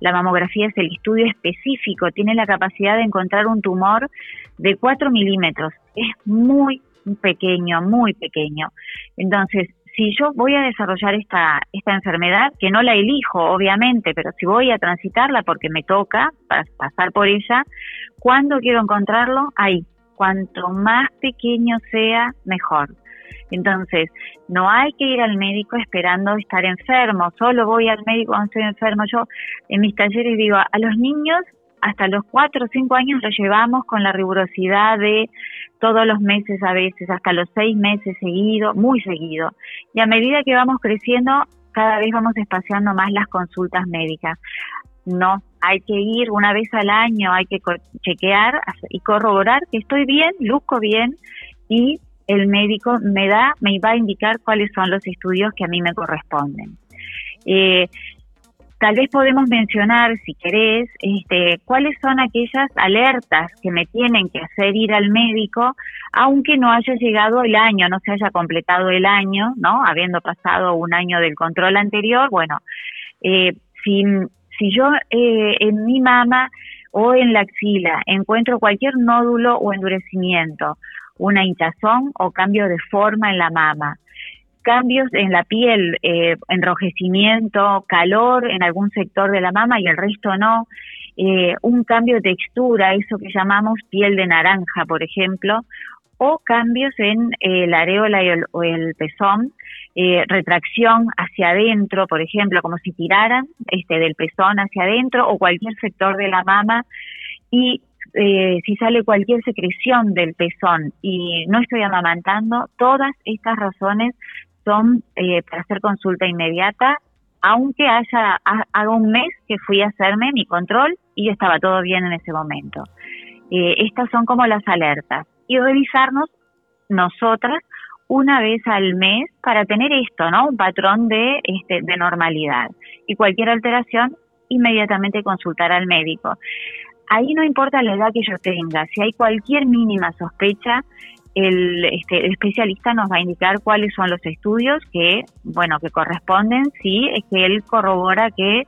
La mamografía es el estudio específico, tiene la capacidad de encontrar un tumor de 4 milímetros. Es muy pequeño, muy pequeño. Entonces, si yo voy a desarrollar esta, esta enfermedad, que no la elijo, obviamente, pero si voy a transitarla porque me toca para pasar por ella, ¿cuándo quiero encontrarlo? Ahí. Cuanto más pequeño sea, mejor. Entonces, no hay que ir al médico esperando estar enfermo, solo voy al médico cuando estoy enfermo. Yo en mis talleres digo, a los niños hasta los cuatro o cinco años los llevamos con la rigurosidad de todos los meses a veces, hasta los seis meses seguido, muy seguido. Y a medida que vamos creciendo, cada vez vamos espaciando más las consultas médicas. No, hay que ir una vez al año, hay que chequear y corroborar que estoy bien, luzco bien y el médico me da, me va a indicar cuáles son los estudios que a mí me corresponden. Eh, tal vez podemos mencionar, si querés, este, cuáles son aquellas alertas que me tienen que hacer ir al médico, aunque no haya llegado el año, no se haya completado el año, ¿no? Habiendo pasado un año del control anterior, bueno, eh, si, si yo eh, en mi mama o en la axila encuentro cualquier nódulo o endurecimiento, una hinchazón o cambio de forma en la mama, cambios en la piel, eh, enrojecimiento, calor en algún sector de la mama y el resto no, eh, un cambio de textura, eso que llamamos piel de naranja, por ejemplo, o cambios en eh, la areola y el, o el pezón, retracción hacia adentro, por ejemplo, como si tiraran este, del pezón hacia adentro o cualquier sector de la mama y eh, si sale cualquier secreción del pezón y no estoy amamantando, todas estas razones son eh, para hacer consulta inmediata, aunque haya haga un mes que fui a hacerme mi control y estaba todo bien en ese momento. Eh, estas son como las alertas y revisarnos nosotras una vez al mes para tener esto, ¿no? Un patrón de, este, de normalidad. Y cualquier alteración, inmediatamente consultar al médico. Ahí no importa la edad que yo tenga, si hay cualquier mínima sospecha, el, este, el especialista nos va a indicar cuáles son los estudios que, bueno, que corresponden, si es que él corrobora que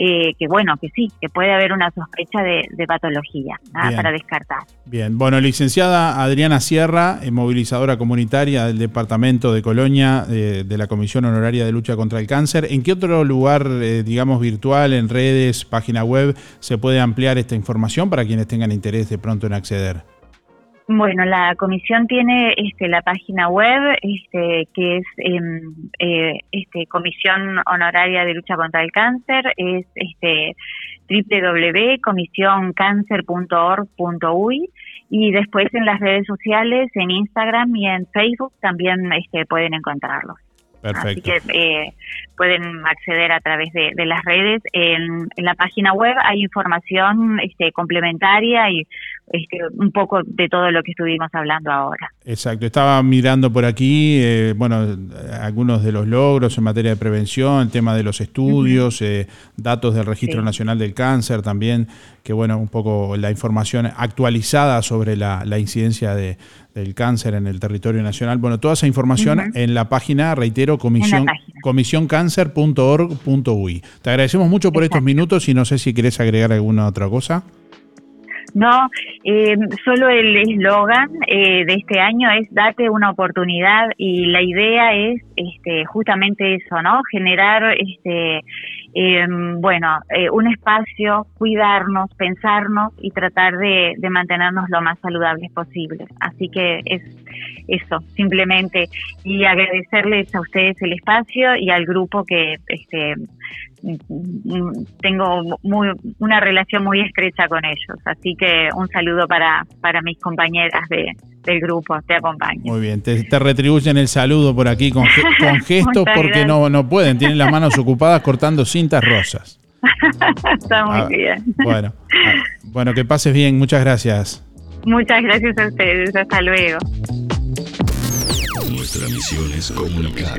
eh, que bueno, que sí, que puede haber una sospecha de, patología, nada para descartar. Bien, bueno, licenciada Adriana Sierra, eh, movilizadora comunitaria del Departamento de Colonia eh, de la Comisión Honoraria de Lucha contra el Cáncer, ¿en qué otro lugar, digamos, virtual, en redes, página web, se puede ampliar esta información para quienes tengan interés de pronto en acceder? Bueno, la comisión tiene este, la página web este, que es em, eh, este, Comisión Honoraria de Lucha contra el Cáncer, es este, www.comisioncáncer.org.uy y después en las redes sociales, en Instagram y en Facebook también este, pueden encontrarlos. Así que eh, pueden acceder a través de, las redes. En, la página web hay información este, complementaria y este, un poco de todo lo que estuvimos hablando ahora. Exacto, estaba mirando por aquí, eh, bueno, algunos de los logros en materia de prevención, el tema de los estudios, eh, datos del Registro Nacional del Cáncer también, que bueno, un poco la información actualizada sobre la, incidencia de, del cáncer en el territorio nacional. Bueno, toda esa información en la página, reitero, comisión, comisioncáncer.org.uy. Te agradecemos mucho por estos minutos y no sé si querés agregar alguna otra cosa. No, eh, solo el eslogan eh, de este año es date una oportunidad y la idea es este, justamente eso, ¿no? Generar este, eh, bueno, eh, un espacio, cuidarnos, pensarnos y tratar de, de, mantenernos lo más saludables posible. Así que es eso, simplemente. Y agradecerles a ustedes el espacio y al grupo que este, tengo muy, una relación muy estrecha con ellos. Así que un saludo para, para mis compañeras de, del grupo, te acompaño. Muy bien, te, retribuyen el saludo por aquí con, con gestos porque no, no pueden, tienen las manos ocupadas cortando cintas rosas. Está muy ah, bien. Bueno, ah, bueno, que pases bien, muchas gracias. Muchas gracias a ustedes, hasta luego. Nuestra misión es comunicar.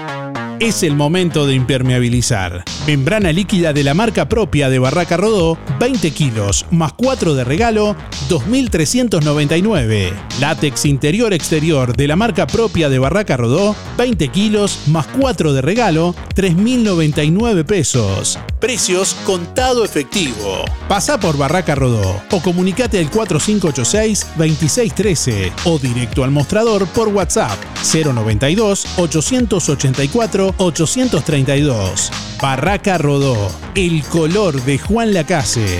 Es el momento de impermeabilizar. Membrana líquida de la marca propia de Barraca Rodó, 20 kilos, más 4 de regalo, 2.399. Látex interior-exterior de la marca propia de Barraca Rodó, 20 kilos, más 4 de regalo, 3.099 pesos. Precios contado efectivo. Pasa por Barraca Rodó o comunicate al 4586-2613 o directo al mostrador por WhatsApp 092 884 832. Barraca Rodó, el color de Juan Lacase.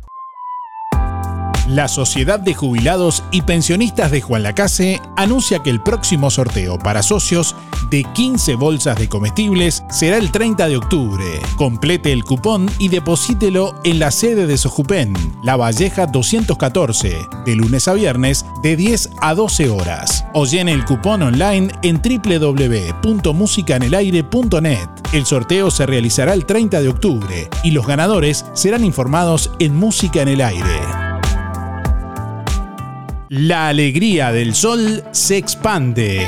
La Sociedad de Jubilados y Pensionistas de Juan Lacase anuncia que el próximo sorteo para socios de 15 bolsas de comestibles será el 30 de octubre. Complete el cupón y deposítelo en la sede de Sojupen, La Valleja 214, de lunes a viernes de 10 a 12 horas. O llene el cupón online en www.musicanelaire.net. El sorteo se realizará el 30 de octubre y los ganadores serán informados en Música en el Aire. La alegría del sol se expande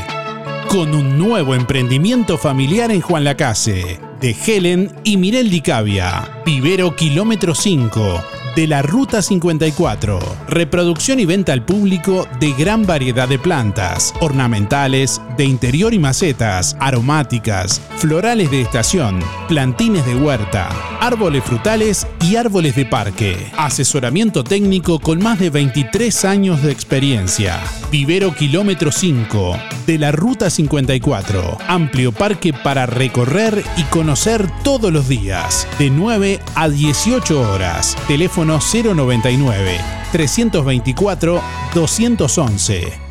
con un nuevo emprendimiento familiar en Juan Lacase, de Helen y Mirel Di Cavia. Vivero Kilómetro 5, de la Ruta 54. Reproducción y venta al público de gran variedad de plantas, ornamentales, de interior y macetas, aromáticas, florales de estación, plantines de huerta, árboles frutales y árboles de parque. Asesoramiento técnico con más de 23 años de experiencia. Vivero Kilómetro 5, de la Ruta 54. Amplio parque para recorrer y conocer todos los días, de 9 a 18 horas. Teléfono 099 324 211.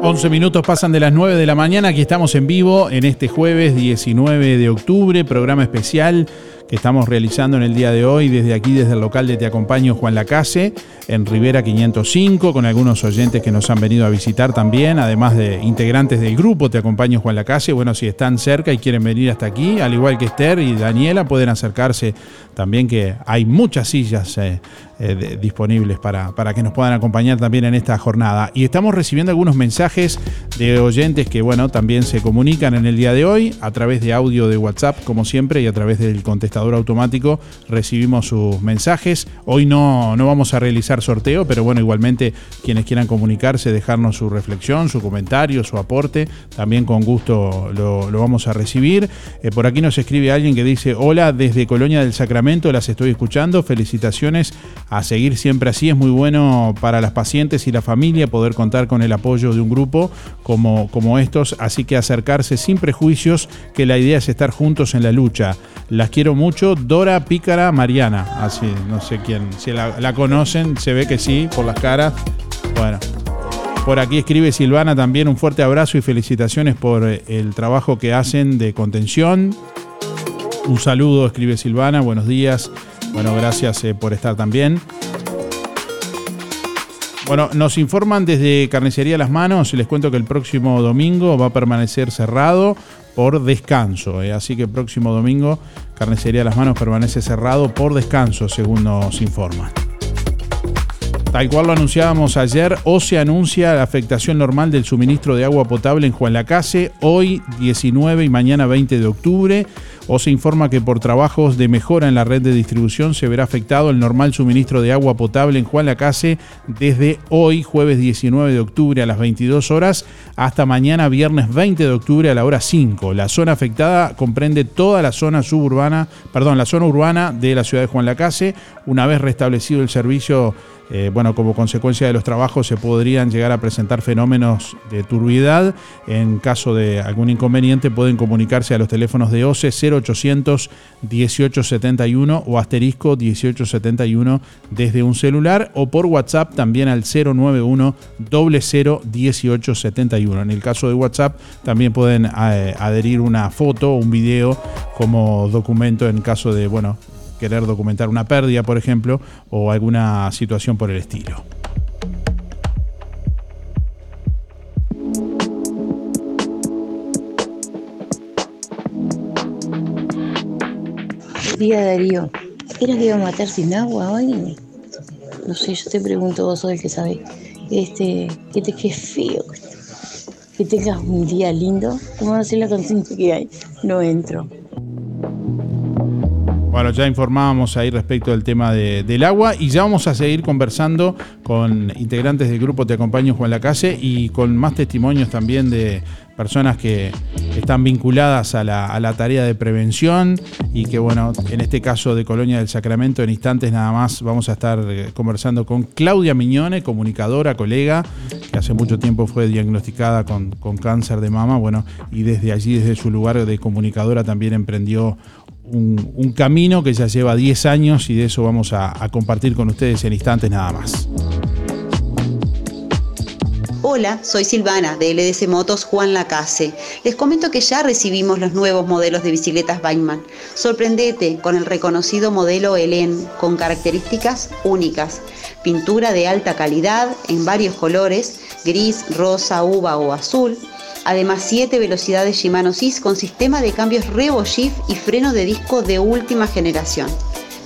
11 minutos pasan de las 9 de la mañana, aquí estamos en vivo en este jueves 19 de octubre, programa especial que estamos realizando en el día de hoy desde aquí, desde el local de Te Acompaño Juan Lacase, en Rivera 505, con algunos oyentes que nos han venido a visitar también, además de integrantes del grupo Te Acompaño Juan Lacase. Bueno, si están cerca y quieren venir hasta aquí, al igual que Esther y Daniela, pueden acercarse también, que hay muchas sillas eh, eh, disponibles para, para que nos puedan acompañar también en esta jornada. Y estamos recibiendo algunos mensajes de oyentes que, bueno, también se comunican en el día de hoy a través de audio de WhatsApp, como siempre, y a través del contestador automático recibimos sus mensajes. Hoy no, no vamos a realizar sorteo, pero bueno, igualmente quienes quieran comunicarse, dejarnos su reflexión, su comentario, su aporte, también con gusto lo, lo vamos a recibir. Eh, por aquí nos escribe alguien que dice, hola, desde Colonia del Sacramento, las estoy escuchando, felicitaciones a seguir siempre así, es muy bueno para las pacientes y la familia poder contar con el apoyo de un grupo como, como estos, así que acercarse sin prejuicios, que la idea es estar juntos en la lucha. Las quiero mucho, Dora Pícara Mariana, así, no sé quién, si la, la conocen, se ve que sí, por las caras. Bueno, por aquí escribe Silvana también un fuerte abrazo y felicitaciones por eh, el trabajo que hacen de contención. Un saludo, escribe Silvana, buenos días. Bueno, gracias eh, por estar también. Bueno, nos informan desde Carnicería Las Manos, les cuento que el próximo domingo va a permanecer cerrado por descanso, eh, así que el próximo domingo Carnicería Las Manos permanece cerrado por descanso, según nos informan. Tal cual lo anunciábamos ayer, o se anuncia la afectación normal del suministro de agua potable en Juan Lacase, hoy 19 y mañana 20 de octubre. O se informa que por trabajos de mejora en la red de distribución se verá afectado el normal suministro de agua potable en Juan Lacase desde hoy, jueves 19 de octubre a las 22 horas, hasta mañana, viernes 20 de octubre a la hora 5. La zona afectada comprende toda la zona suburbana, perdón, la zona urbana de la ciudad de Juan Lacase. Una vez restablecido el servicio, eh, bueno, como consecuencia de los trabajos se podrían llegar a presentar fenómenos de turbiedad. En caso de algún inconveniente pueden comunicarse a los teléfonos de OCE 0800 1871 o asterisco 1871 desde un celular o por WhatsApp también al 091 00 1871. En el caso de WhatsApp también pueden eh, adherir una foto o un video como documento en caso de, bueno, querer documentar una pérdida, por ejemplo, o alguna situación por el estilo. Día Darío, ¿era que iba a matar sin agua hoy? No sé, yo te pregunto, vos sos el que sabe. Este, que te quede feo. Que tengas un día lindo. ¿Cómo no sé la conciencia que hay? No entro. Bueno, ya informábamos ahí respecto del tema de- del agua y ya vamos a seguir conversando con integrantes del grupo Te Acompaño Juan Lacase y con más testimonios también de personas que están vinculadas a la, tarea de prevención y que bueno, en este caso de Colonia del Sacramento, en instantes nada más vamos a estar eh, conversando con Claudia Miñone, comunicadora, colega, que hace mucho tiempo fue diagnosticada con cáncer de mama, bueno, y desde allí, desde su lugar de comunicadora también emprendió un, camino que ya lleva 10 años y de eso vamos a, compartir con ustedes en instantes nada más. Hola, soy Silvana de LDC Motos Juan Lacase. Les comento que ya recibimos los nuevos modelos de bicicletas Bikeman. Sorprendete con el reconocido modelo Helen con características únicas. Pintura de alta calidad en varios colores, gris, rosa, uva o azul. Además, 7 velocidades Shimano SIS con sistema de cambios Revo Shift y freno de disco de última generación.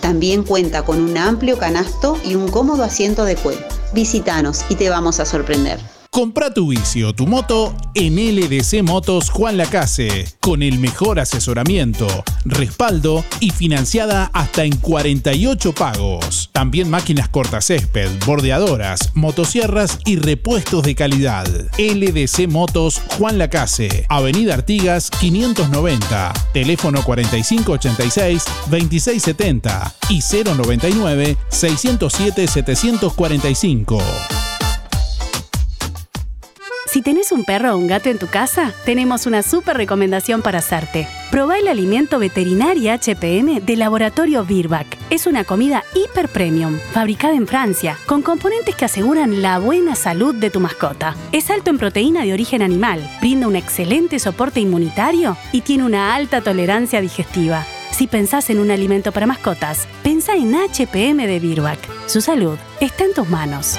También cuenta con un amplio canasto y un cómodo asiento de cuero. Visítanos y te vamos a sorprender. Compra tu bici o tu moto en LDC Motos Juan Lacase, con el mejor asesoramiento, respaldo y financiada hasta en 48 pagos. También máquinas cortacésped, bordeadoras, motosierras y repuestos de calidad. LDC Motos Juan Lacase, Avenida Artigas 590, teléfono 4586-2670 y 099-607-745. Si tenés un perro o un gato en tu casa, tenemos una súper recomendación para hacerte. Probá el alimento veterinario HPM de Laboratorio Virbac. Es una comida hiper premium, fabricada en Francia, con componentes que aseguran la buena salud de tu mascota. Es alto en proteína de origen animal, brinda un excelente soporte inmunitario y tiene una alta tolerancia digestiva. Si pensás en un alimento para mascotas, pensá en HPM de Virbac. Su salud está en tus manos.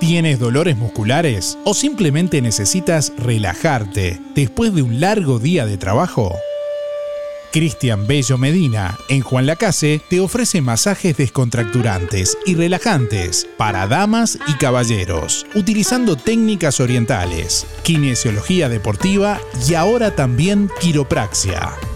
¿Tienes dolores musculares o simplemente necesitas relajarte después de un largo día de trabajo? Cristian Bello Medina, en Juan Lacase, te ofrece masajes descontracturantes y relajantes para damas y caballeros, utilizando técnicas orientales, kinesiología deportiva y ahora también quiropraxia.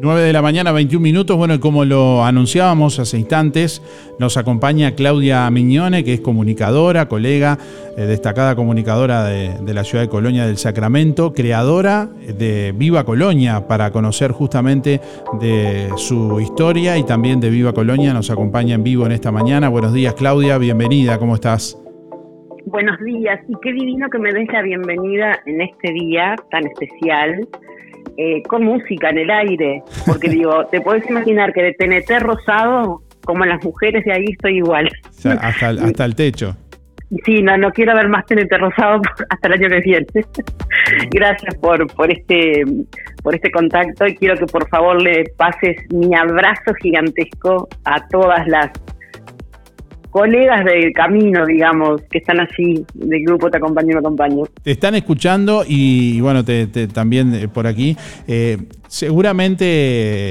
9 de la mañana, 21 minutos. Bueno, y como lo anunciábamos hace instantes, nos acompaña Claudia Miñone, que es comunicadora, colega, eh, destacada comunicadora de, de la ciudad de Colonia del Sacramento, creadora de Viva Colonia, para conocer justamente de su historia y también de Viva Colonia. Nos acompaña en vivo en esta mañana. Buenos días, Claudia, bienvenida, ¿cómo estás? Buenos días y qué divino que me des la bienvenida en este día tan especial eh, con música en el aire, porque digo, te puedes imaginar que de TNT rosado, como las mujeres de ahí estoy igual. O sea, hasta, el- hasta el techo. Sí, no, no quiero ver más TNT rosado hasta el año que viene. Gracias por, por este por este contacto y quiero que por favor le pases mi abrazo gigantesco a todas las colegas del camino, digamos, que están allí del grupo Te Acompaño, Me Acompaño. Te están escuchando y, bueno, te, te- también eh, por aquí. eh, seguramente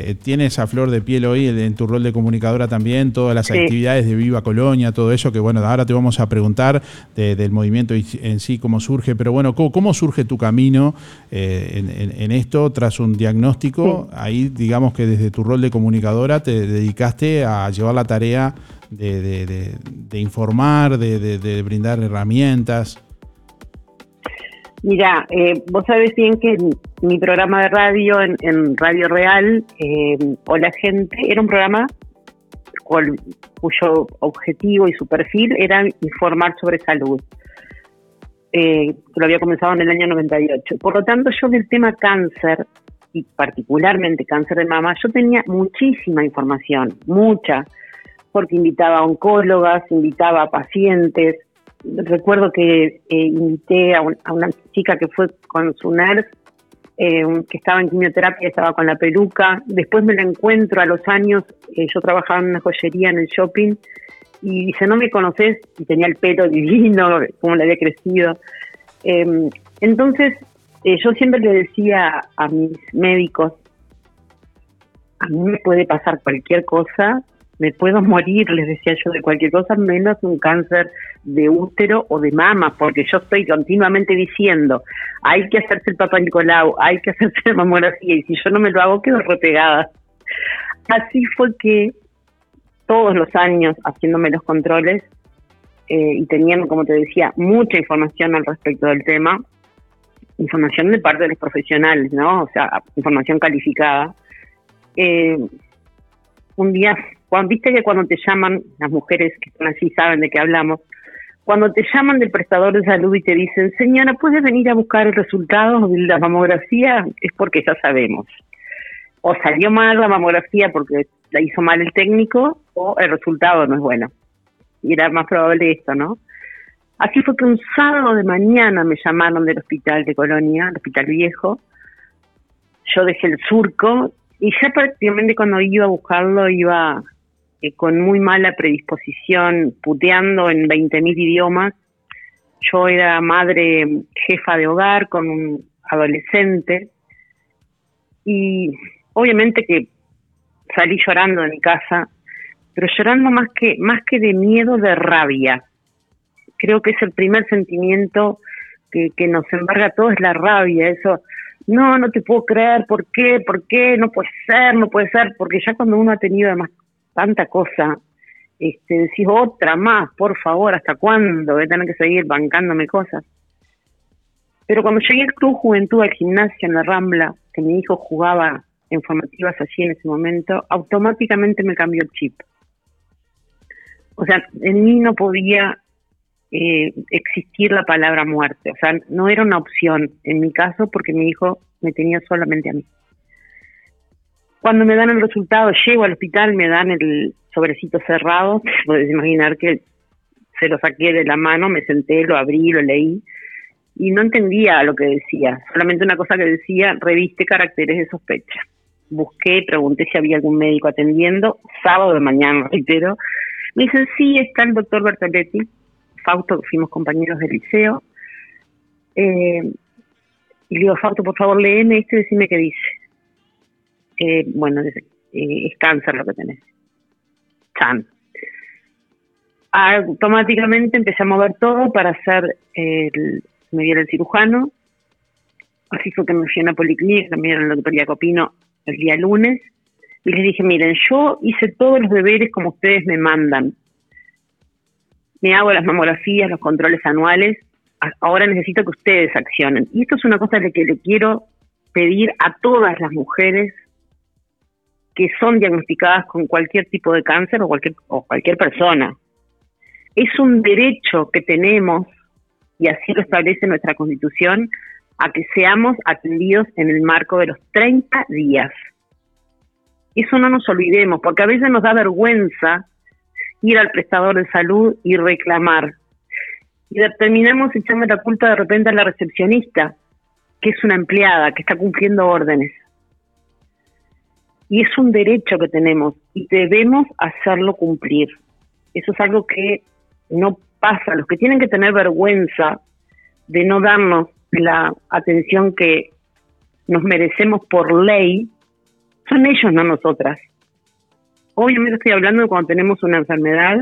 eh, tienes a flor de piel hoy en tu rol de comunicadora también todas las Sí. actividades de Viva Colonia, todo eso, que bueno, ahora te vamos a preguntar de- del movimiento en sí, cómo surge, pero bueno, ¿cómo, cómo surge tu camino eh, en, en- en esto tras un diagnóstico? Ahí digamos que desde tu rol de comunicadora te dedicaste a llevar la tarea de, de- de- de informar, de- brindar herramientas. Mira, eh, vos sabés bien que mi programa de radio en, Radio Real, eh, Hola Gente, era un programa cuyo objetivo y su perfil era informar sobre salud. Eh, lo había comenzado en el año 98. Por lo tanto, yo del tema cáncer, y particularmente cáncer de mama, yo tenía muchísima información, mucha, porque invitaba a oncólogas, invitaba a pacientes, recuerdo que eh, invité a, un- a una chica que fue con su NERS, eh, que estaba en quimioterapia, estaba con la peluca. Después me la encuentro a los años, eh, yo trabajaba en una joyería en el shopping, y dice, no me conoces, y tenía el pelo divino, cómo le había crecido. Eh, entonces, eh, yo siempre le decía a mis médicos, a mí me puede pasar cualquier cosa, me puedo morir, les decía yo, de cualquier cosa, menos un cáncer de útero o de mama, porque yo estoy continuamente diciendo, hay que hacerse el Papa Nicolau, hay que hacerse la mamografía, y si yo no me lo hago, quedo repegada. Así fue que todos los años haciéndome los controles eh, y teniendo, como te decía, mucha información al respecto del tema, información de parte de los profesionales, ¿no? O sea, información calificada. Eh, un día, cuando, viste que cuando te llaman, las mujeres que están así saben de qué hablamos, cuando te llaman del prestador de salud y te dicen, señora, ¿puede venir a buscar el resultado de la mamografía? Es porque ya sabemos. O salió mal la mamografía porque la hizo mal el técnico, o el resultado no es bueno. y era más probable esto, ¿no? Así fue que un sábado de mañana me llamaron del hospital de Colonia, el hospital viejo. Yo dejé el surco y ya prácticamente cuando iba a buscarlo iba eh, con muy mala predisposición, puteando en 20.000 idiomas. Yo era madre jefa de hogar con un adolescente y obviamente que salí llorando de mi casa, pero llorando más que más que de miedo, de rabia. Creo que es el primer sentimiento que, que nos embarga todo es la rabia, eso no, no te puedo creer, ¿por qué? ¿Por qué? No puede ser, no puede ser, porque ya cuando uno ha tenido además tanta cosa, este, decís otra más, por favor, ¿hasta cuándo voy a tener que seguir bancándome cosas? Pero cuando llegué al Club Juventud, al gimnasio en la Rambla, que mi hijo jugaba en formativas allí en ese momento, automáticamente me cambió el chip. O sea, en mí no podía eh, existir la palabra muerte. O sea, no era una opción en mi caso porque mi hijo me tenía solamente a mí. Cuando me dan el resultado, llego al hospital, me dan el sobrecito cerrado. Puedes imaginar que se lo saqué de la mano, me senté, lo abrí, lo leí y no entendía lo que decía. Solamente una cosa que decía, reviste caracteres de sospecha. Busqué, pregunté si había algún médico atendiendo, sábado de mañana, reitero. Me dicen, sí, está el doctor Bertaletti, Fausto, fuimos compañeros del liceo. Eh, y le digo, Fausto, por favor, léeme esto y decime qué dice. Eh, bueno, es, cáncer lo que tenés. Chan. Automáticamente empecé a mover todo para hacer, el, me viera el cirujano. Así fue que me fui a una policlínica, me dieron la doctoría Copino el día lunes. Y les dije, miren, yo hice todos los deberes como ustedes me mandan me hago las mamografías, los controles anuales, ahora necesito que ustedes accionen. Y esto es una cosa de que le quiero pedir a todas las mujeres que son diagnosticadas con cualquier tipo de cáncer o cualquier, o cualquier persona. Es un derecho que tenemos, y así lo establece nuestra constitución, a que seamos atendidos en el marco de los 30 días. Eso no nos olvidemos, porque a veces nos da vergüenza ir al prestador de salud y reclamar. Y terminamos echando la culpa de repente a la recepcionista, que es una empleada, que está cumpliendo órdenes. Y es un derecho que tenemos y debemos hacerlo cumplir. Eso es algo que no pasa. Los que tienen que tener vergüenza de no darnos la atención que nos merecemos por ley, son ellos, no nosotras. Obviamente estoy hablando de cuando tenemos una enfermedad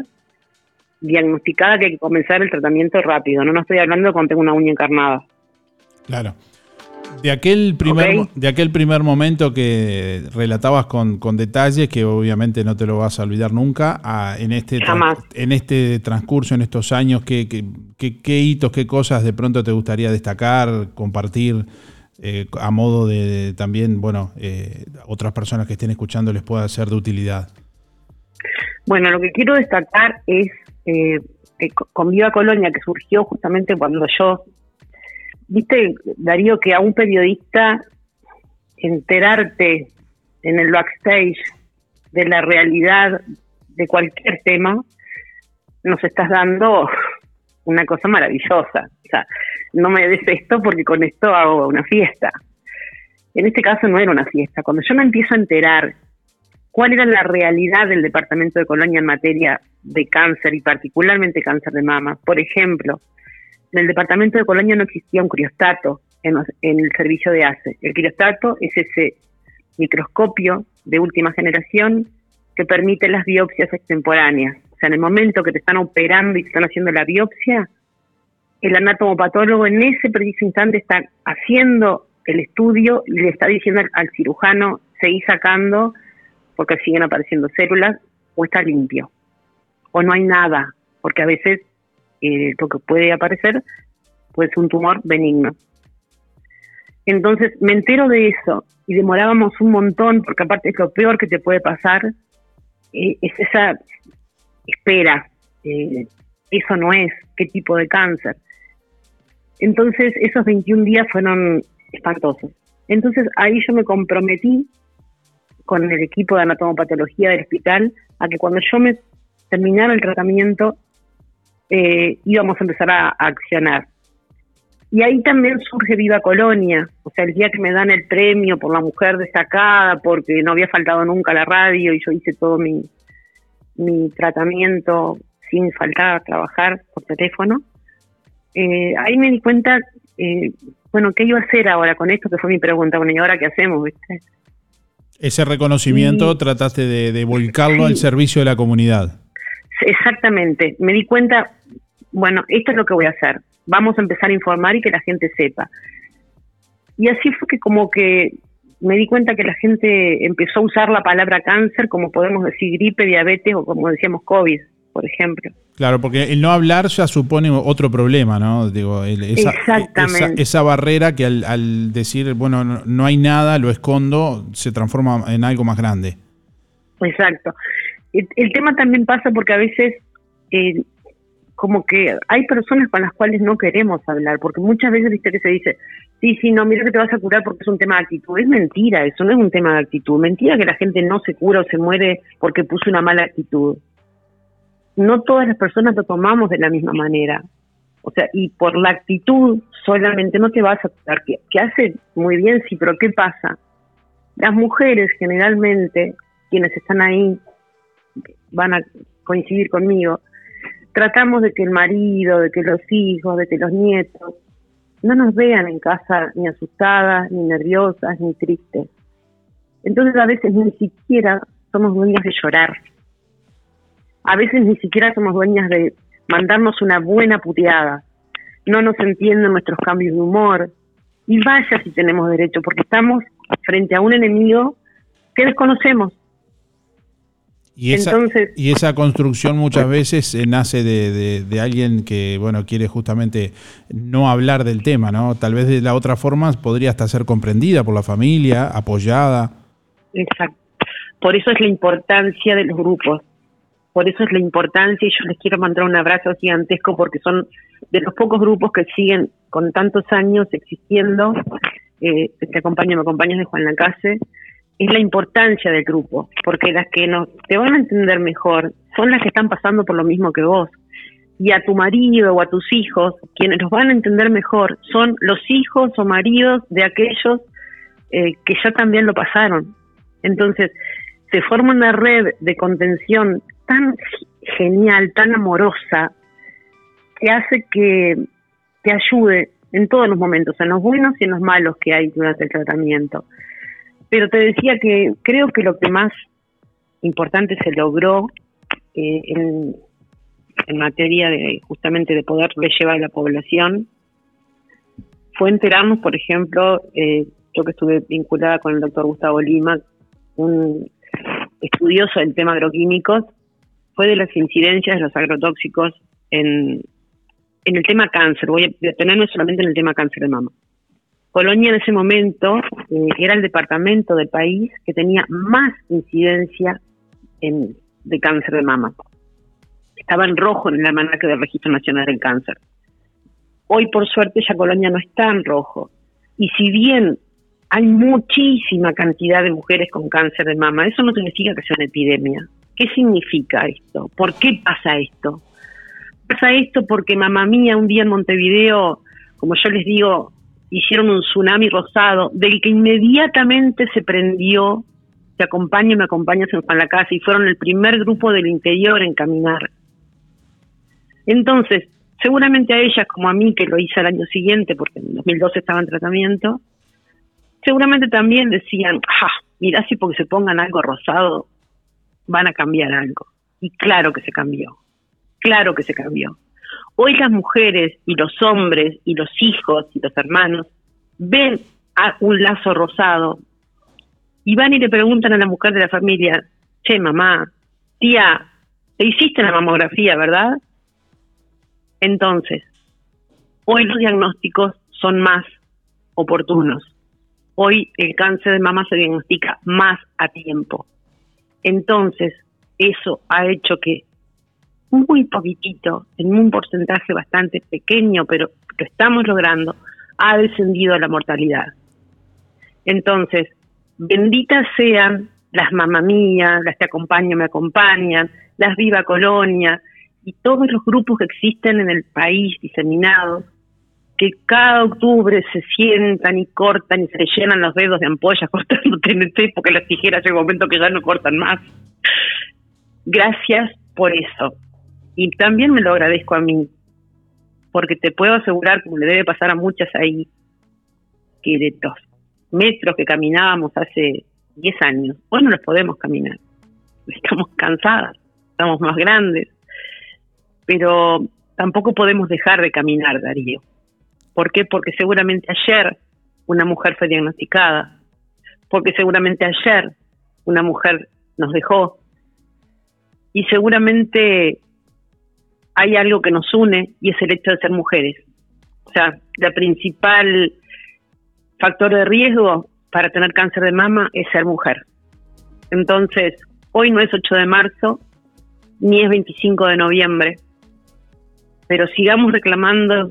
diagnosticada que hay que comenzar el tratamiento rápido, no, no estoy hablando de cuando tengo una uña encarnada. Claro. De aquel primer, de aquel primer momento que relatabas con, con detalles, que obviamente no te lo vas a olvidar nunca, en, este en este transcurso, en estos años, ¿qué, qué, hitos, qué cosas de pronto te gustaría destacar, compartir eh, a modo de, también, bueno, eh, otras personas que estén escuchando les pueda ser de utilidad? Bueno, lo que quiero destacar es eh, con Viva Colonia, que surgió justamente cuando yo, viste, Darío, que a un periodista enterarte en el backstage de la realidad de cualquier tema, nos estás dando una cosa maravillosa. O sea, no me des esto porque con esto hago una fiesta. En este caso no era una fiesta. Cuando yo me empiezo a enterar cuál era la realidad del departamento de Colonia en materia de cáncer y particularmente cáncer de mama. Por ejemplo, en el departamento de Colonia no existía un criostato en, el servicio de ACE. El criostato es ese microscopio de última generación que permite las biopsias extemporáneas. O sea, en el momento que te están operando y te están haciendo la biopsia, el anatomopatólogo en ese preciso instante está haciendo el estudio y le está diciendo al cirujano, seguí sacando porque siguen apareciendo células, o está limpio, o no hay nada, porque a veces eh, lo que puede aparecer puede ser un tumor benigno. Entonces me entero de eso y demorábamos un montón, porque aparte es lo peor que te puede pasar, eh, es esa espera, eh, eso no es, qué tipo de cáncer. Entonces esos 21 días fueron espantosos. Entonces ahí yo me comprometí con el equipo de anatomopatología del hospital a que cuando yo me terminara el tratamiento eh, íbamos a empezar a, a accionar. Y ahí también surge Viva Colonia, o sea, el día que me dan el premio por la mujer destacada, porque no había faltado nunca a la radio y yo hice todo mi, mi tratamiento sin faltar a trabajar por teléfono, eh, ahí me di cuenta, eh, bueno, ¿qué iba a hacer ahora con esto? Que fue mi pregunta, bueno, ¿y ahora qué hacemos? ¿viste? Ese reconocimiento trataste de, de volcarlo al servicio de la comunidad. Exactamente, me di cuenta, bueno, esto es lo que voy a hacer, vamos a empezar a informar y que la gente sepa. Y así fue que como que me di cuenta que la gente empezó a usar la palabra cáncer como podemos decir gripe, diabetes o como decíamos COVID, por ejemplo. Claro, porque el no hablar ya supone otro problema, ¿no? Digo, el- esa, Exactamente. Esa, esa barrera que al, al decir, bueno, no, no hay nada, lo escondo, se transforma en algo más grande. Exacto. El, tema también pasa porque a veces eh, como que hay personas con las cuales no queremos hablar, porque muchas veces viste que se dice, sí, sí, no, mira que te vas a curar porque es un tema de actitud. Es mentira, eso no es un tema de actitud. Mentira que la gente no se cura o se muere porque puso una mala actitud. No todas las personas lo tomamos de la misma manera. O sea, y por la actitud solamente no te vas a curar. Que hace muy bien, sí, pero ¿qué pasa? Las mujeres generalmente, quienes están ahí, van a coincidir conmigo, tratamos de que el marido, de que los hijos, de que los nietos no nos vean en casa ni asustadas, ni nerviosas, ni tristes. Entonces a veces ni siquiera somos dueñas de llorar. A veces ni siquiera somos dueñas de mandarnos una buena puteada. No nos entienden nuestros cambios de humor. Y vaya si tenemos derecho, porque estamos frente a un enemigo que desconocemos. Y esa, Entonces- y esa construcción muchas veces eh, nace de, de- de alguien que, bueno, quiere justamente no hablar del tema, ¿no? Tal vez de la otra forma podría hasta ser comprendida por la familia, apoyada. Exacto. Por eso es la importancia de los grupos. Por eso es la importancia y yo les quiero mandar un abrazo gigantesco porque son de los pocos grupos que siguen con tantos años existiendo. Eh, te acompaño, me acompañas de Juan Lacase. Es la importancia del grupo, porque las que nos, te van a entender mejor son las que están pasando por lo mismo que vos. Y a tu marido o a tus hijos, quienes los van a entender mejor, son los hijos o maridos de aquellos eh, que ya también lo pasaron. Entonces, se forma una red de contención tan genial, tan amorosa, que hace que te ayude en todos los momentos, en los buenos y en los malos que hay durante el tratamiento. Pero te decía que creo que lo que más importante se logró eh, en, materia de justamente de poderle llevar a la población fue enterarnos, por ejemplo, eh, yo que estuve vinculada con el doctor Gustavo Lima, un estudioso del tema agroquímicos, fue de las incidencias de los agrotóxicos en, en el tema cáncer. Voy a detenerme solamente en el tema cáncer de mama. Colonia en ese momento eh, era el departamento del país que tenía más incidencia en, de cáncer de mama. Estaba en rojo en el almanaque del Registro Nacional del Cáncer. Hoy, por suerte, ya Colonia no está en rojo. Y si bien hay muchísima cantidad de mujeres con cáncer de mama, eso no significa que sea una epidemia. ¿Qué significa esto? ¿Por qué pasa esto? Pasa esto porque mamá mía un día en Montevideo, como yo les digo, hicieron un tsunami rosado, del que inmediatamente se prendió, te acompaña, me acompañas en la Casa, y fueron el primer grupo del interior en caminar. Entonces, seguramente a ellas como a mí, que lo hice al año siguiente, porque en 2012 estaba en tratamiento, seguramente también decían, ja, mirá si porque se pongan algo rosado van a cambiar algo. Y claro que se cambió, claro que se cambió. Hoy las mujeres y los hombres y los hijos y los hermanos ven a un lazo rosado y van y le preguntan a la mujer de la familia, che mamá, tía, te hiciste la mamografía, ¿verdad? Entonces, hoy los diagnósticos son más oportunos. Hoy el cáncer de mama se diagnostica más a tiempo. Entonces, eso ha hecho que muy poquitito, en un porcentaje bastante pequeño, pero que estamos logrando, ha descendido la mortalidad. Entonces, benditas sean las mamamías, las que acompañan, me acompañan, las Viva Colonia, y todos los grupos que existen en el país diseminados, que cada octubre se sientan y cortan y se le llenan los dedos de ampollas cortando TNT porque las tijeras llega un momento que ya no cortan más. Gracias por eso. Y también me lo agradezco a mí, porque te puedo asegurar, como le debe pasar a muchas ahí, que de los metros que caminábamos hace 10 años, hoy no los podemos caminar. Estamos cansadas, estamos más grandes, pero tampoco podemos dejar de caminar, Darío. ¿Por qué? Porque seguramente ayer una mujer fue diagnosticada, porque seguramente ayer una mujer nos dejó y seguramente hay algo que nos une y es el hecho de ser mujeres. O sea, la principal factor de riesgo para tener cáncer de mama es ser mujer. Entonces, hoy no es 8 de marzo, ni es 25 de noviembre, pero sigamos reclamando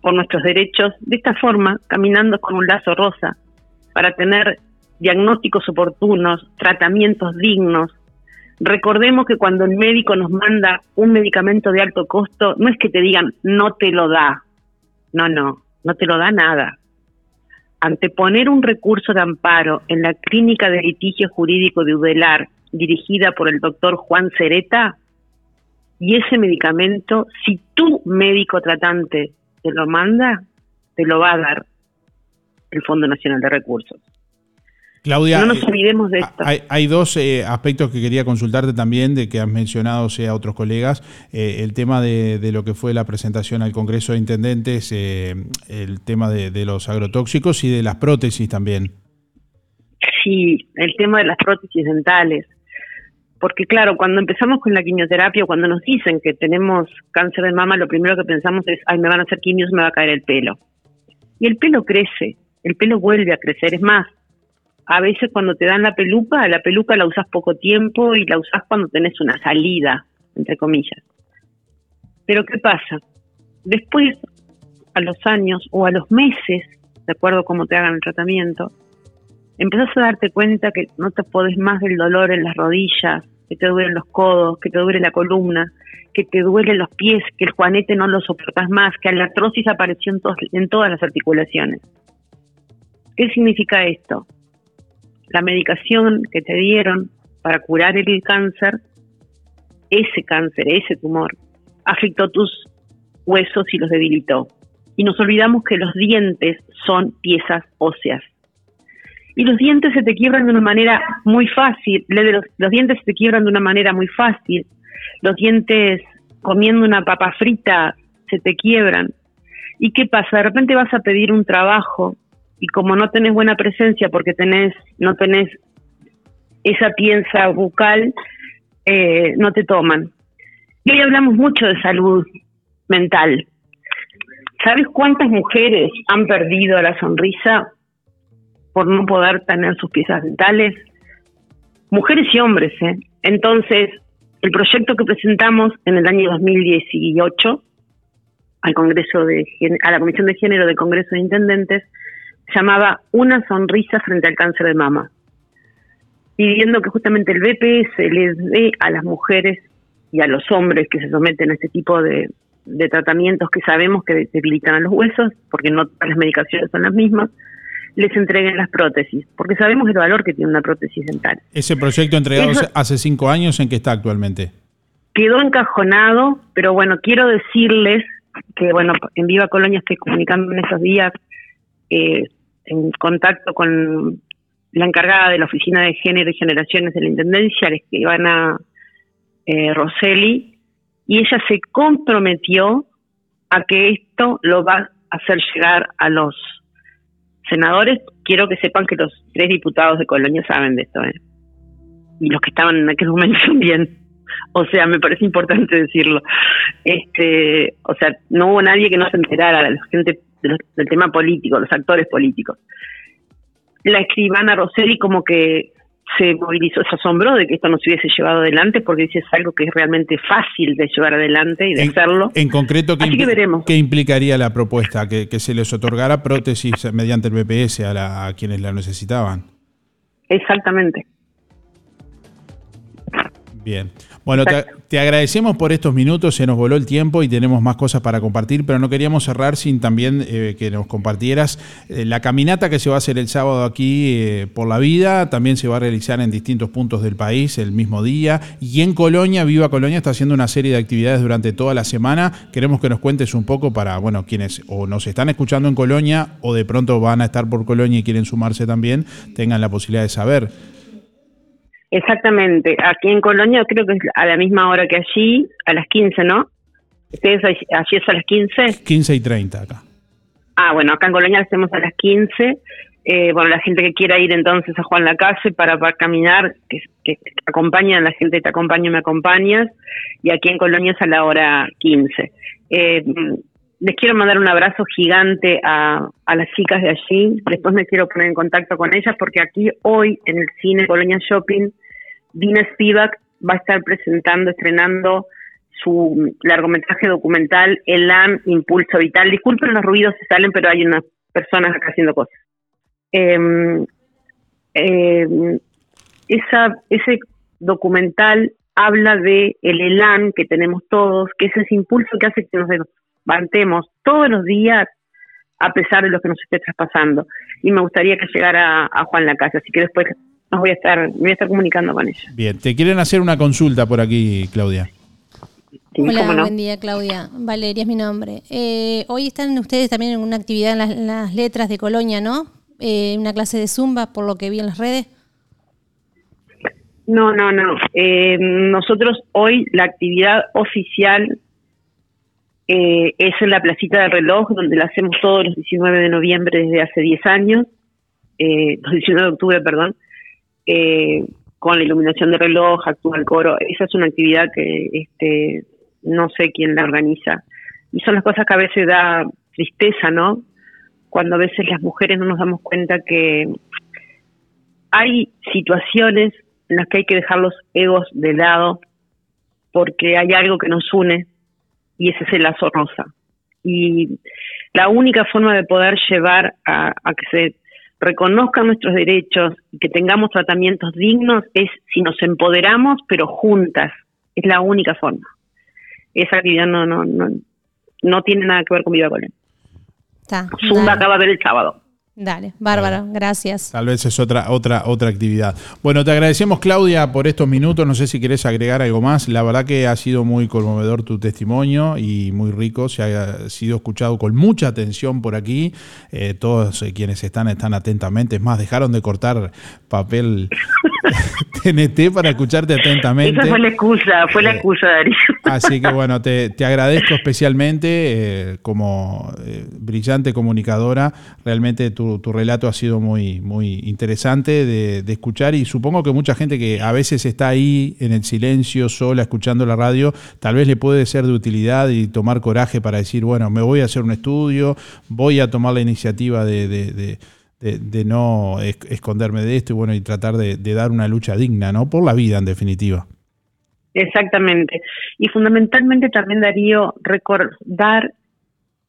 por nuestros derechos de esta forma, caminando con un lazo rosa, para tener diagnósticos oportunos, tratamientos dignos. Recordemos que cuando el médico nos manda un medicamento de alto costo, no es que te digan no te lo da, no, no, no te lo da nada. Anteponer un recurso de amparo en la clínica de litigio jurídico de Udelar, dirigida por el doctor Juan Cereta, y ese medicamento, si tu médico tratante te lo manda, te lo va a dar el Fondo Nacional de Recursos. Claudia, no nos eh, olvidemos de esto. Hay, hay dos eh, aspectos que quería consultarte también, de que has mencionado, sea otros colegas, eh, el tema de, de, lo que fue la presentación al Congreso de Intendentes, el tema de, de, los agrotóxicos y de las prótesis también. Sí, el tema de las prótesis dentales porque claro, cuando empezamos con la quimioterapia, cuando nos dicen que tenemos cáncer de mama, lo primero que pensamos es, ay, me van a hacer quimios, me va a caer el pelo. Y el pelo crece, el pelo vuelve a crecer. Es más, a veces cuando te dan la peluca, la peluca la usas poco tiempo y la usas cuando tenés una salida, entre comillas. Pero ¿qué pasa? Después, a los años o a los meses, de acuerdo a cómo te hagan el tratamiento, empezás a darte cuenta que no te podés más del dolor en las rodillas, que te duelen los codos, que te duele la columna, que te duelen los pies, que el juanete no lo soportas más, que la artrosis apareció en todas las articulaciones. ¿Qué significa esto? La medicación que te dieron para curar el cáncer, ese cáncer, ese tumor, afectó tus huesos y los debilitó. Y nos olvidamos que los dientes son piezas óseas y los dientes se te quiebran de una manera muy fácil. Los, los dientes se te quiebran de una manera muy fácil. Los dientes comiendo una papa frita se te quiebran. ¿Y qué pasa? De repente vas a pedir un trabajo y como no tenés buena presencia porque tenés, no tenés esa piensa bucal, eh, no te toman. Y hoy hablamos mucho de salud mental. ¿Sabes cuántas mujeres han perdido la sonrisa por no poder tener sus piezas dentales, mujeres y hombres. ¿eh? Entonces, el proyecto que presentamos en el año 2018 al Congreso de a la Comisión de Género del Congreso de Intendentes llamaba Una sonrisa frente al cáncer de mama, pidiendo que justamente el BPS les dé a las mujeres y a los hombres que se someten a este tipo de, de tratamientos que sabemos que debilitan a los huesos, porque no todas las medicaciones son las mismas, les entreguen las prótesis, porque sabemos el valor que tiene una prótesis dental. Ese proyecto entregado hace cinco años, ¿en qué está actualmente? Quedó encajonado, pero bueno, quiero decirles que, bueno, en Viva Colonia estoy comunicando en estos días eh, en contacto con la encargada de la Oficina de Género y Generaciones de la Intendencia, la escribana eh, y ella se comprometió a que esto lo va a hacer llegar a los senadores, quiero que sepan que los tres diputados de Colonia saben de esto, ¿eh? Y los que estaban en aquel momento también. O sea, me parece importante decirlo. Este, o sea, no hubo nadie que no se enterara, la gente del tema político, los actores políticos. La escribana Roseli como que se movilizó, se asombró de que esto no se hubiese llevado adelante porque dice es algo que es realmente fácil de llevar adelante y de hacerlo. En concreto, ¿qué, Así veremos. ¿qué implicaría la propuesta? ¿Que, se les otorgara prótesis mediante el BPS a, a quienes la necesitaban? Exactamente. Bien. Bueno, te, te agradecemos por estos minutos, se nos voló el tiempo y tenemos más cosas para compartir, pero no queríamos cerrar sin también eh, que nos compartieras eh, la caminata que se va a hacer el sábado aquí eh, por la vida, también se va a realizar en distintos puntos del país el mismo día y en Colonia, Viva Colonia está haciendo una serie de actividades durante toda la semana. Queremos que nos cuentes un poco para, bueno, quienes o nos están escuchando en Colonia o de pronto van a estar por Colonia y quieren sumarse también, tengan la posibilidad de saber. Exactamente. Aquí en Colonia creo que es a la misma hora que allí, a las 15, ¿no? ¿Ustedes allí allí es a las 15? 15 y 30 acá. Ah, bueno, acá en Colonia lo hacemos a las 15. Eh, bueno, la gente que quiera ir entonces a Juan Lacase para, para caminar, que, que acompañan, la gente te acompaña, me acompañas. Y aquí en Colonia es a la hora 15. Eh, les quiero mandar un abrazo gigante a, a las chicas de allí. Después me quiero poner en contacto con ellas porque aquí hoy en el cine Colonia Shopping, Dina Spivak va a estar presentando, estrenando su largometraje documental Elan Impulso Vital. Disculpen los ruidos si salen, pero hay unas personas acá haciendo cosas. Eh, esa, ese documental habla de el elan que tenemos todos, que es ese impulso que hace que nos levantemos todos los días a pesar de lo que nos esté traspasando. Y me gustaría que llegara a, Juan la casa, así que después nos voy a estar, me voy a estar comunicando con ella. Bien, te quieren hacer una consulta por aquí, Claudia. Sí, Hola, no. buen día, Claudia. Valeria es mi nombre. Eh, hoy están ustedes también en una actividad en las, en las letras de Colonia, ¿no? Eh, una clase de Zumba, por lo que vi en las redes. No, no, no. Eh, nosotros hoy la actividad oficial eh, es en la placita del reloj, donde la hacemos todos los 19 de noviembre desde hace 10 años, eh, los 19 de octubre, perdón, eh, con la iluminación del reloj, actúa el coro. Esa es una actividad que este, no sé quién la organiza. Y son las cosas que a veces da tristeza, ¿no? Cuando a veces las mujeres no nos damos cuenta que hay situaciones en las que hay que dejar los egos de lado porque hay algo que nos une y ese es el lazo rosa. Y la única forma de poder llevar a, a que se reconozcan nuestros derechos y que tengamos tratamientos dignos es si nos empoderamos, pero juntas. Es la única forma. Esa actividad no, no, no, no tiene nada que ver con Viva. Está. Zumba acaba de ver el sábado. Dale. bárbaro, gracias. Tal vez es otra, otra, otra actividad. Bueno, te agradecemos, Claudia, por estos minutos. No sé si querés agregar algo más. La verdad que ha sido muy conmovedor tu testimonio y muy rico. Se ha sido escuchado con mucha atención por aquí. Eh, todos eh, quienes están están atentamente. Es más, dejaron de cortar papel TNT para escucharte atentamente. Esa fue la excusa, fue la excusa, Darío. Así que bueno, te, te agradezco especialmente eh, como eh, brillante comunicadora. Realmente tu, tu relato ha sido muy, muy interesante de, de escuchar y supongo que mucha gente que a veces está ahí en el silencio, sola, escuchando la radio, tal vez le puede ser de utilidad y tomar coraje para decir, bueno, me voy a hacer un estudio, voy a tomar la iniciativa de... de- de- de- de no es- esconderme de esto y bueno y tratar de, de dar una lucha digna, ¿no? Por la vida en definitiva. Exactamente. Y fundamentalmente también, Darío, recordar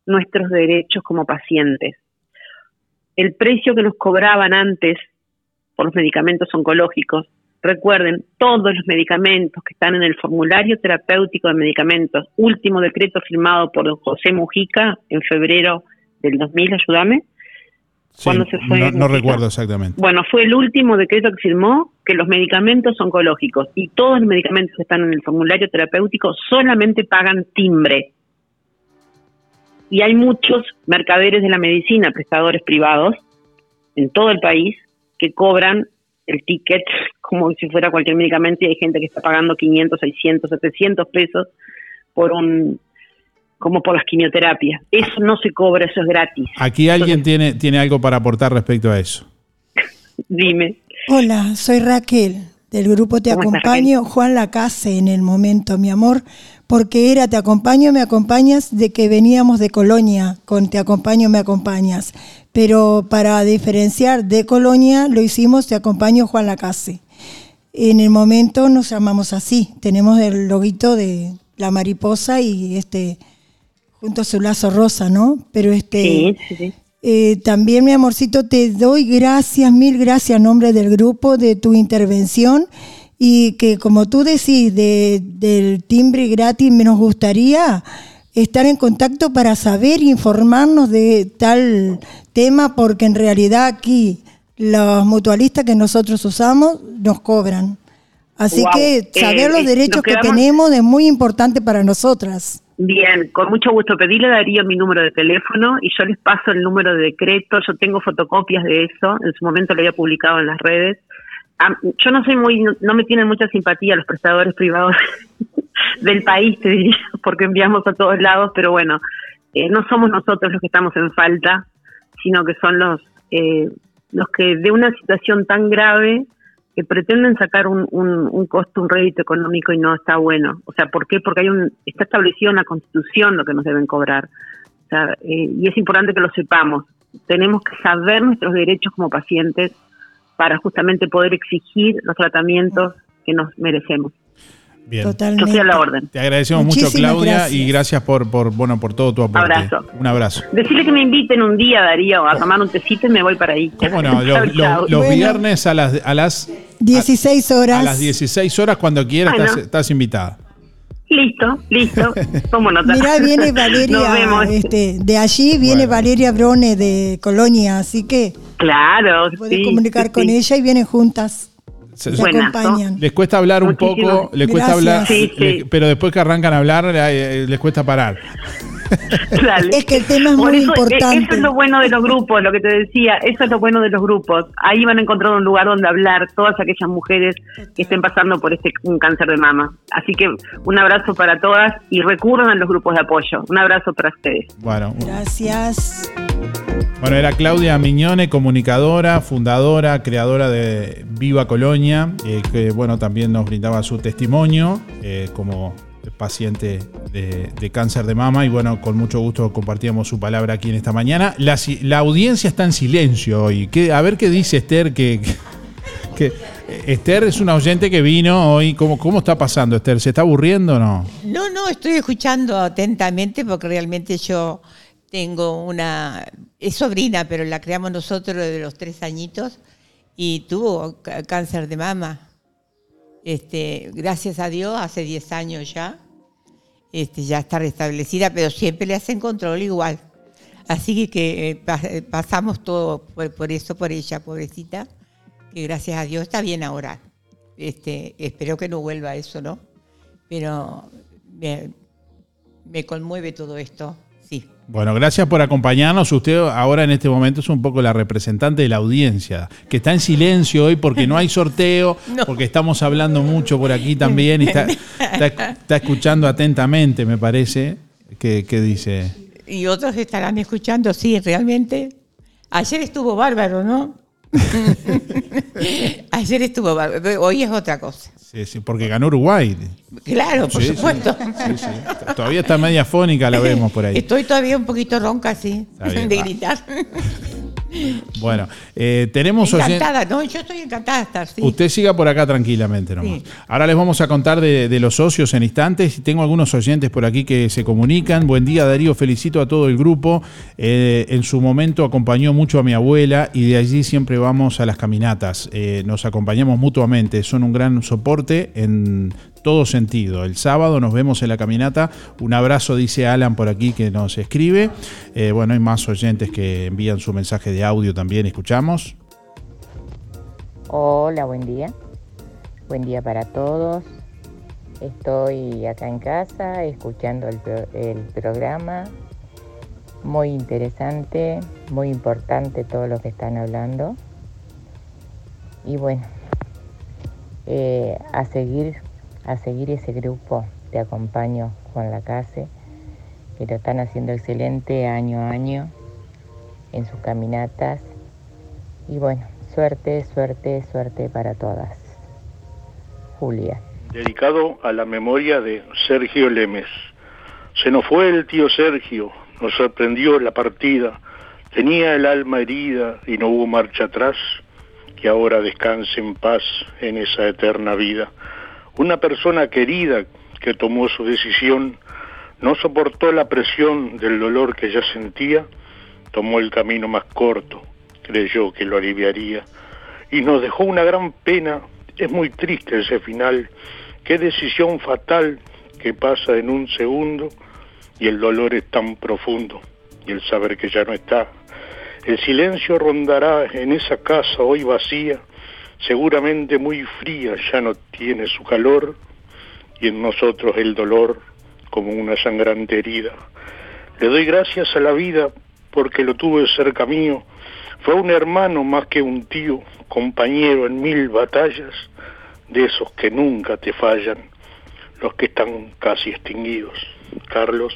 nuestros derechos como pacientes. El precio que nos cobraban antes por los medicamentos oncológicos, recuerden, todos los medicamentos que están en el formulario terapéutico de medicamentos, último decreto firmado por don José Mujica en febrero del 2000, ayúdame, Sí, ¿Cuándo se fue no, no recuerdo exactamente. Bueno, fue el último decreto que firmó que los medicamentos oncológicos y todos los medicamentos que están en el formulario terapéutico solamente pagan timbre. Y hay muchos mercaderes de la medicina, prestadores privados, en todo el país, que cobran el ticket como si fuera cualquier medicamento y hay gente que está pagando 500, 600, 700 pesos por un como por las quimioterapias. Eso no se cobra, eso es gratis. Aquí alguien tiene, tiene algo para aportar respecto a eso. Dime. Hola, soy Raquel, del grupo Te ¿Cómo estás, Acompaño, Juan Lacase en el momento, mi amor, porque era Te Acompaño, me acompañas de que veníamos de Colonia, con Te Acompaño, me acompañas. Pero para diferenciar de Colonia, lo hicimos Te Acompaño, Juan Lacase. En el momento nos llamamos así, tenemos el loguito de la mariposa y este junto a su lazo rosa, ¿no? Pero este Sí, sí, sí. eh, también, mi amorcito, te doy gracias, mil gracias a nombre del grupo de tu intervención y que como tú decís de, del timbre gratis, me nos gustaría estar en contacto para saber informarnos de tal tema, porque en realidad aquí los mutualistas que nosotros usamos nos cobran. Así Wow. que saber Eh, los eh, derechos que tenemos es muy importante para nosotras. Bien, con mucho gusto. Pedile a Darío mi número de teléfono y yo les paso el número de decreto. Yo tengo fotocopias de eso. En su momento lo había publicado en las redes. Yo no soy muy, no me tienen mucha simpatía los prestadores privados del país, te diría, porque enviamos a todos lados, pero bueno, eh, no somos nosotros los que estamos en falta, sino que son los, eh, los que de una situación tan grave que pretenden sacar un, un, un costo, un rédito económico y no está bueno. O sea, ¿por qué? Porque hay un, está establecido en la Constitución lo que nos deben cobrar. O sea, eh, y es importante que lo sepamos. Tenemos que saber nuestros derechos como pacientes para justamente poder exigir los tratamientos que nos merecemos. Bien. Yo estoy a la orden. Te agradecemos mucho, Claudia, gracias. y gracias por, por, bueno, por todo tu aporte. Abrazo. Un abrazo. Decirle que me inviten un día, Darío, a tomar un tecito y me voy para ahí. ¿Cómo no? Chau, Los, chau. los- viernes a las, a las 16 horas. a las 16 horas, cuando quieras, Bueno. estás, estás invitada. Listo, listo. Tomo nota. Mirá, viene Nos Valeria, vemos. este, de allí viene Valeria Brone de Colonia, así que Claro, puedes sí, comunicar sí, con sí. ella y vienen juntas. Se- Se acompañan. Les cuesta hablar un Muchísimas poco, les cuesta gracias. hablar, Sí, sí. pero después que arrancan a hablar, eh, les cuesta parar. Es que el tema es Por muy eso, importante. Eso es lo bueno de los grupos, lo que te decía, eso es lo bueno de los grupos. Ahí van a encontrar un lugar donde hablar todas aquellas mujeres que estén pasando por este un cáncer de mama. Así que un abrazo para todas y recurran a los grupos de apoyo. Un abrazo para ustedes. Bueno, Gracias. Bueno, era Claudia Miñone, comunicadora, fundadora, creadora de Viva Colonia, eh, que bueno, también nos brindaba su testimonio eh, como paciente de, cáncer de mama y bueno, con mucho gusto compartíamos su palabra aquí en esta mañana. La, la audiencia está en silencio hoy. ¿Qué- a ver qué dice Esther, que, Esther es una oyente que vino hoy. ¿Cómo, ¿Cómo está pasando, Esther? ¿Se está aburriendo o no? No, no, estoy escuchando atentamente porque realmente yo tengo una, es sobrina, pero la creamos nosotros de los tres añitos y tuvo cáncer de mama. Este, gracias a Dios, hace 10 años ya, este, ya está restablecida, pero siempre le hacen control igual. Así que, eh, eh, pasamos todo por, por eso, por ella, pobrecita, que gracias a Dios está bien ahora. Este, espero que no vuelva eso, ¿no? Pero me conmueve todo esto, sí. Bueno, gracias por acompañarnos. Usted ahora en este momento es un poco la representante de la audiencia, que está en silencio hoy porque no hay sorteo, porque estamos hablando mucho por aquí también y está, está- está escuchando atentamente, me parece, que, que dice. Y otros estarán escuchando, sí, realmente. Ayer estuvo bárbaro, ¿no? Ayer estuvo hoy es otra cosa. Sí, sí, porque ganó Uruguay. Claro, por Sí, supuesto. sí, sí. Todavía está media fónica, la vemos por ahí. Estoy todavía un poquito ronca, sí, de gritar. Bueno, eh, tenemos Encantada, no, yo estoy encantada de estar, sí. Usted siga por acá tranquilamente nomás. Sí. Ahora les vamos a contar de, de los socios en instantes. Y Tengo algunos oyentes por aquí que se comunican. Buen día, Darío. Felicito a todo el grupo. Eh, en su momento acompañó mucho a mi abuela y de allí siempre vamos a las caminatas. Eh, nos acompañamos mutuamente. Son un gran soporte en todo sentido. El sábado nos vemos en la caminata. Un abrazo, dice Alan por aquí que nos escribe. Eh, bueno, hay más oyentes que envían su mensaje de audio también. Escuchamos. Hola, buen día. Buen día para todos. Estoy acá en casa escuchando el, pro- el programa. Muy interesante, muy importante todo lo que están hablando. Y bueno, eh, a seguir, a seguir ese grupo. Te acompaño Juan Lacase, que lo están haciendo excelente año a año en sus caminatas. Y bueno, suerte, suerte, suerte para todas. Julia. dedicado a la memoria de Sergio Lemes. Se nos fue el tío Sergio, nos sorprendió la partida, tenía el alma herida y no hubo marcha atrás, que ahora descanse en paz en esa eterna vida. Una persona querida que tomó su decisión, no soportó la presión del dolor que ya sentía, tomó el camino más corto, creyó que lo aliviaría y nos dejó una gran pena es muy triste ese final. Qué decisión fatal que pasa en un segundo y el dolor es tan profundo y el saber que ya no está. El silencio rondará en esa casa hoy vacía, seguramente muy fría, ya no tiene su calor y en nosotros el dolor como una sangrante herida. Le doy gracias a la vida porque lo tuve cerca mío. Fue un hermano más que un tío, compañero en mil batallas, de esos que nunca te fallan, los que están casi extinguidos. Carlos.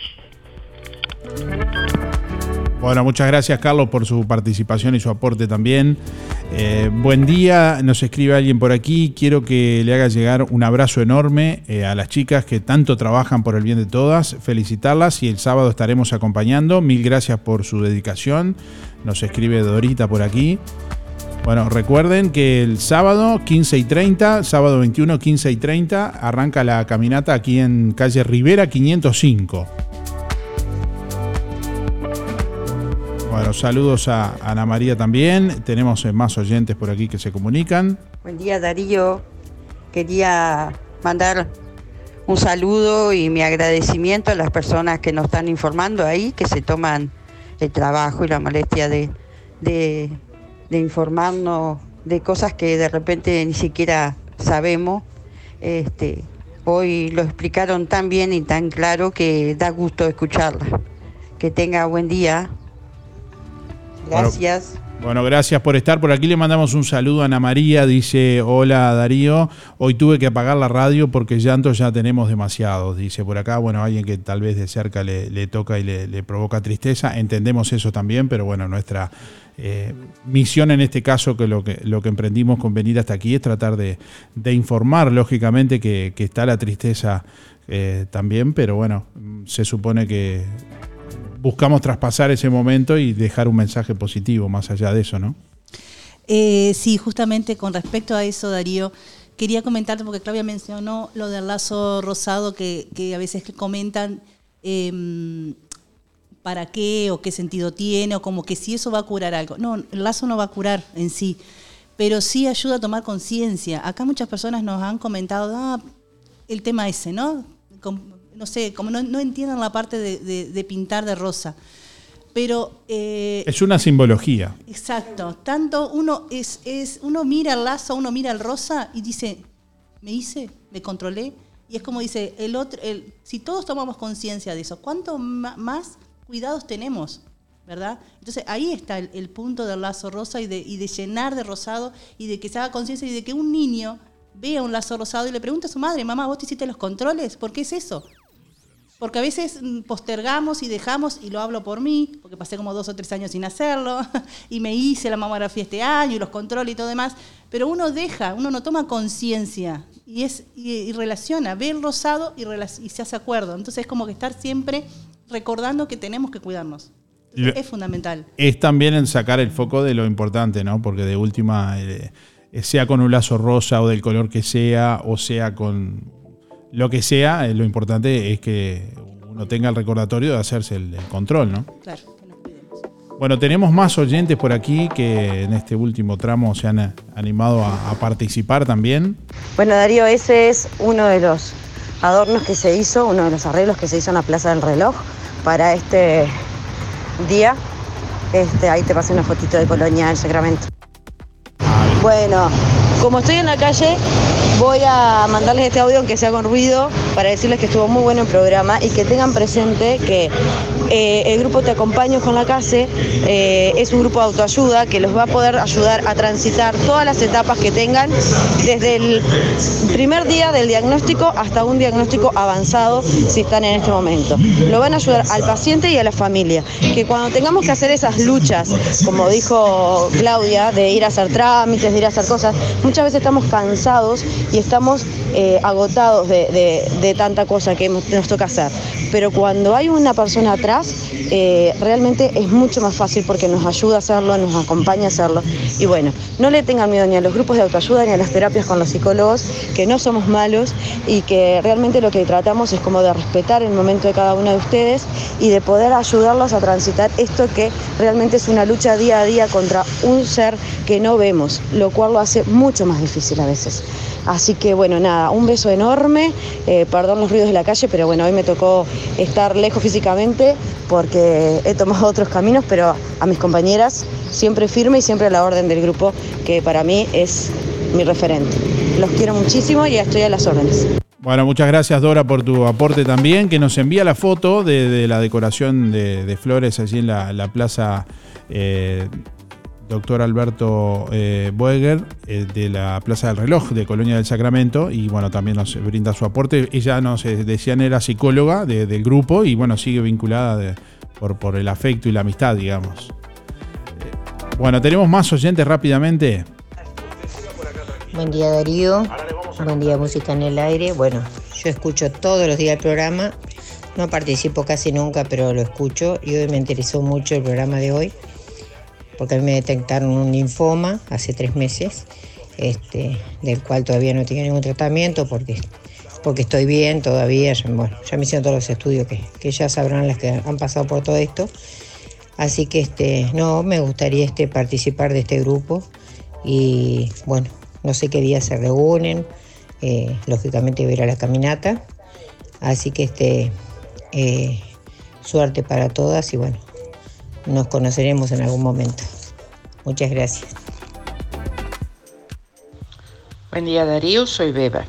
Bueno, muchas gracias Carlos por su participación y su aporte también. Eh, buen día, nos escribe alguien por aquí. Quiero que le haga llegar un abrazo enorme eh, a las chicas que tanto trabajan por el bien de todas. Felicitarlas y el sábado estaremos acompañando. Mil gracias por su dedicación. Nos escribe Dorita por aquí. Bueno, recuerden que el sábado 15 y 30, sábado 21, 15 y 30, arranca la caminata aquí en calle Rivera 505. Bueno, saludos a Ana María también. Tenemos eh, más oyentes por aquí que se comunican. Buen día Darío. Quería mandar un saludo y mi agradecimiento a las personas que nos están informando ahí, que se toman el trabajo y la molestia de, informarnos de cosas que de repente ni siquiera sabemos. Este, hoy lo explicaron tan bien y tan claro que da gusto escucharlas. Que tenga buen día. Gracias. Bueno, gracias por estar. Por aquí le mandamos un saludo a Ana María. Dice, hola Darío, hoy tuve que apagar la radio porque llantos ya tenemos demasiados. Dice por acá, bueno, alguien que tal vez de cerca le, le toca y le, le, provoca tristeza. Entendemos eso también, pero bueno, nuestra eh, misión en este caso, que lo, que lo que emprendimos con venir hasta aquí es tratar de, de informar, lógicamente, que, que, está la tristeza eh, también, pero bueno, se supone que buscamos traspasar ese momento y dejar un mensaje positivo más allá de eso, ¿no? Eh, sí, justamente con respecto a eso, Darío, quería comentarte, porque Claudia mencionó lo del lazo rosado que, a veces comentan eh, para qué o qué sentido tiene, o como que si eso va a curar algo. No, el lazo no va a curar en sí, pero sí ayuda a tomar conciencia. Acá muchas personas nos han comentado, ah, el tema ese, ¿no? No sé, como no, no entiendan la parte de, de, de, pintar de rosa. Pero... Eh, es una simbología. Exacto. Tanto uno, es, es, uno mira el lazo, uno mira el rosa y dice, me hice, me controlé. Y es como dice, el otro, el, si todos tomamos conciencia de eso, ¿cuánto más cuidados tenemos? ¿verdad? Entonces ahí está el, el, punto del lazo rosa y de, y de llenar de rosado y de que se haga conciencia y de que un niño vea un lazo rosado y le pregunta a su madre, mamá, ¿vos te hiciste los controles? ¿Por qué es eso? Porque a veces postergamos y dejamos, y lo hablo por mí, porque pasé como dos o tres años sin hacerlo, y me hice la mamografía este año, y los controles y todo demás, pero uno deja, uno no toma conciencia, y, es, y, y, relaciona, ve el rosado y, y, se hace acuerdo. Entonces es como que estar siempre recordando que tenemos que cuidarnos. Entonces, es fundamental. Es también en sacar el foco de lo importante, ¿no? Porque de última, eh, sea con un lazo rosa o del color que sea, o sea con lo que sea, lo importante es que uno tenga el recordatorio de hacerse el, el control, ¿no? Claro, que nos cuidemos. Bueno, tenemos más oyentes por aquí que en este último tramo se han animado a, a participar también. Bueno, Darío, ese es uno de los adornos que se hizo, uno de los arreglos que se hizo en la Plaza del Reloj para este día. Este, ahí te pasé una fotito de Colonia del Sacramento. Bueno, como estoy en la calle, voy a mandarles este audio aunque sea con ruido para decirles que estuvo muy bueno el programa y que tengan presente que eh, el grupo Te Acompaño con la CASE eh, es un grupo de autoayuda que los va a poder ayudar a transitar todas las etapas que tengan desde el primer día del diagnóstico hasta un diagnóstico avanzado si están en este momento. Lo van a ayudar al paciente y a la familia. Que cuando tengamos que hacer esas luchas, como dijo Claudia, de ir a hacer trámites, de ir a hacer cosas, muchas veces estamos cansados y estamos eh, agotados de, de, de, tanta cosa que nos toca hacer. Pero cuando hay una persona atrás, eh, realmente es mucho más fácil porque nos ayuda a hacerlo, nos acompaña a hacerlo. Y bueno, no le tengan miedo ni a los grupos de autoayuda ni a las terapias con los psicólogos, que no somos malos y que realmente lo que tratamos es como de respetar el momento de cada uno de ustedes y de poder ayudarlos a transitar esto que realmente es una lucha día a día contra un ser que no vemos, lo cual lo hace mucho más difícil a veces. Así que bueno, nada, un beso enorme, eh, perdón los ruidos de la calle, pero bueno, hoy me tocó estar lejos físicamente porque he tomado otros caminos, pero a mis compañeras siempre firme y siempre a la orden del grupo, que para mí es mi referente. Los quiero muchísimo y estoy a las órdenes. Bueno, muchas gracias Dora por tu aporte también, que nos envía la foto de, la decoración de, flores allí en la, plaza eh, doctor Alberto eh, Boeger eh, de la Plaza del Reloj de Colonia del Sacramento y bueno, también nos brinda su aporte. Ella nos decían era psicóloga del grupo y bueno, sigue vinculada por, por el afecto y la amistad, digamos. Bueno, tenemos más oyentes rápidamente. Buen día Darío, buen día Música en el Aire. Bueno, yo escucho todos los días el programa, no participo casi nunca, pero lo escucho y hoy me interesó mucho el programa de hoy, porque a mí me detectaron un linfoma hace tres meses, este, del cual todavía no tengo ningún tratamiento porque, porque estoy bien todavía. Bueno, ya me hicieron todos los estudios que, que ya sabrán las que han pasado por todo esto. Así que este, no, me gustaría este, participar de este grupo y bueno, no sé qué días se reúnen, eh, lógicamente voy a la caminata, así que este, eh, suerte para todas y bueno, nos conoceremos en algún momento. Muchas gracias. Buen día Darío, soy Beba.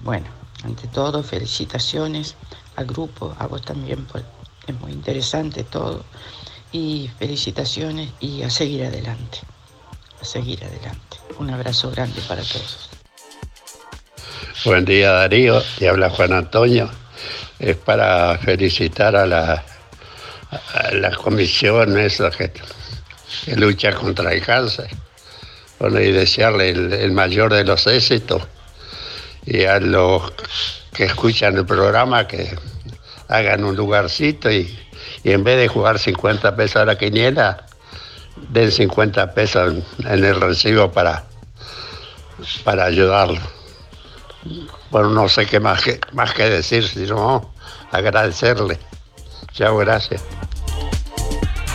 Bueno, ante todo felicitaciones al grupo, a vos también, pues, es muy interesante todo. Y felicitaciones y a seguir adelante, a seguir adelante. Un abrazo grande para todos. Buen día Darío, y habla Juan Antonio. Es para felicitar a la, a la comisión esa que, lucha contra el cáncer. Bueno, y desearle el, mayor de los éxitos. Y a los que escuchan el programa que hagan un lugarcito y, y en vez de jugar 50 pesos a la quiniela, den 50 pesos en el recibo para, para ayudarlo. Bueno, no sé qué más que, más que decir, sino agradecerle. Chao, gracias.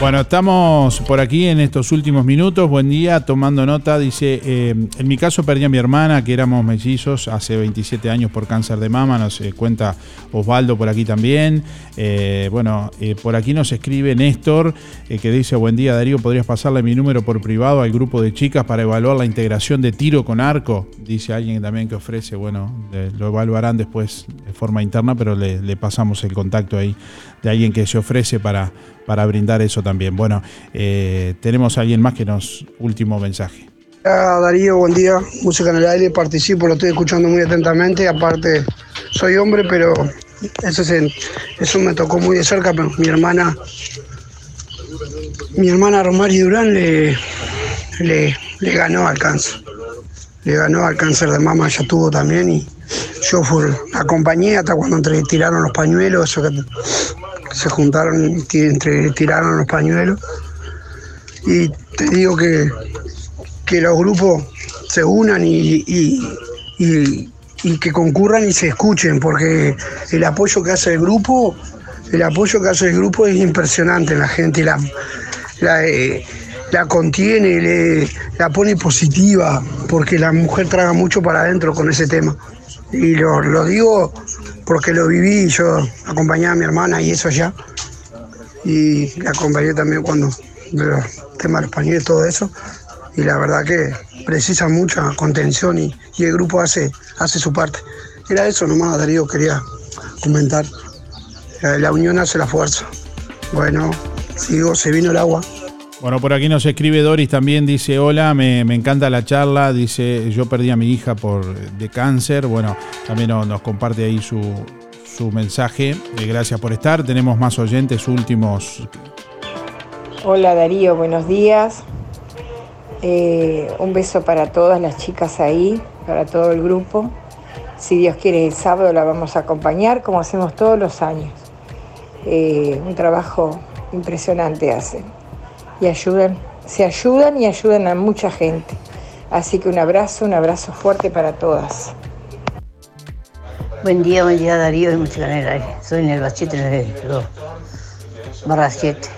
Bueno, estamos por aquí en estos últimos minutos. Buen día, tomando nota. Dice, eh, en mi caso perdí a mi hermana, que éramos mellizos hace 27 años por cáncer de mama. Nos eh, cuenta Osvaldo por aquí también. Eh, bueno, por aquí nos escribe Néstor, que dice, buen día Darío, ¿podrías pasarle mi número por privado al grupo de chicas para evaluar la integración de tiro con arco? Dice alguien también que ofrece, bueno, lo evaluarán después de forma interna, pero le, pasamos el contacto ahí de alguien que se ofrece para para brindar eso también. Bueno, eh, tenemos a alguien más que nos último mensaje. Darío, buen día. Música en el aire, participo, lo estoy escuchando muy atentamente. Aparte, soy hombre, pero eso, eso me tocó muy de cerca. Pero mi hermana, mi hermana Romario Durán le, le, ganó al cáncer. Le ganó al cáncer de mama, ya tuvo también. Y yo fui, acompañé hasta cuando tiraron los pañuelos, se juntaron y tiraron los pañuelos. Y te digo que, que los grupos se unan y, y, que concurran y se escuchen, porque el apoyo que hace el grupo, el apoyo que hace el grupo es impresionante, la gente la, la, eh, la contiene, le, la pone positiva, porque la mujer traga mucho para adentro con ese tema. Y lo, lo digo porque lo viví, yo acompañé a mi hermana y eso ya. Y la acompañé también cuando los temas españoles y todo eso. Y la verdad que precisa mucha contención y, el grupo hace, hace su parte. Era eso nomás, Darío, quería comentar. La unión hace la fuerza. Bueno, sigo, se vino el agua. Bueno, por aquí nos escribe Doris también, dice, hola, me, encanta la charla, dice, yo perdí a mi hija por de cáncer, bueno, también nos, comparte ahí su, mensaje, eh, gracias por estar, tenemos más oyentes últimos. Hola Darío, buenos días, eh, un beso para todas las chicas ahí, para todo el grupo, si Dios quiere el sábado la vamos a acompañar como hacemos todos los años, eh, un trabajo impresionante hacen y ayudan, se ayudan y ayudan a mucha gente. Así que un abrazo, un abrazo fuerte para todas. Buen día, buen día Darío de Música Soy en el Bachete 2, barra 7.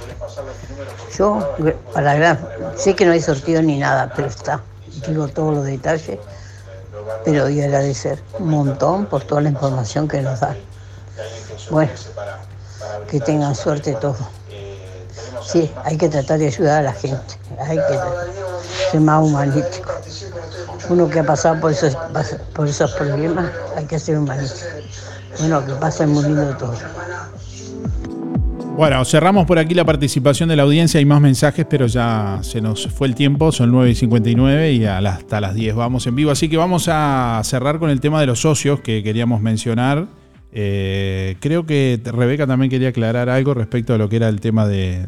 Yo, para gran, sé que no hay sorteo ni nada, pero está. Digo todos los detalles. Pero voy a agradecer un montón por toda la información que nos dan. Bueno, que tengan suerte todos. Sí, hay que tratar de ayudar a la gente. Hay que ser más humanístico. Uno que ha pasado por esos, por esos problemas, hay que ser humanístico. Bueno, que pasen muy lindo todo. Bueno, cerramos por aquí la participación de la audiencia. Hay más mensajes, pero ya se nos fue el tiempo. Son 9 y 59 y hasta las 10 vamos en vivo. Así que vamos a cerrar con el tema de los socios que queríamos mencionar. Eh, creo que Rebeca también quería aclarar algo respecto a lo que era el tema de,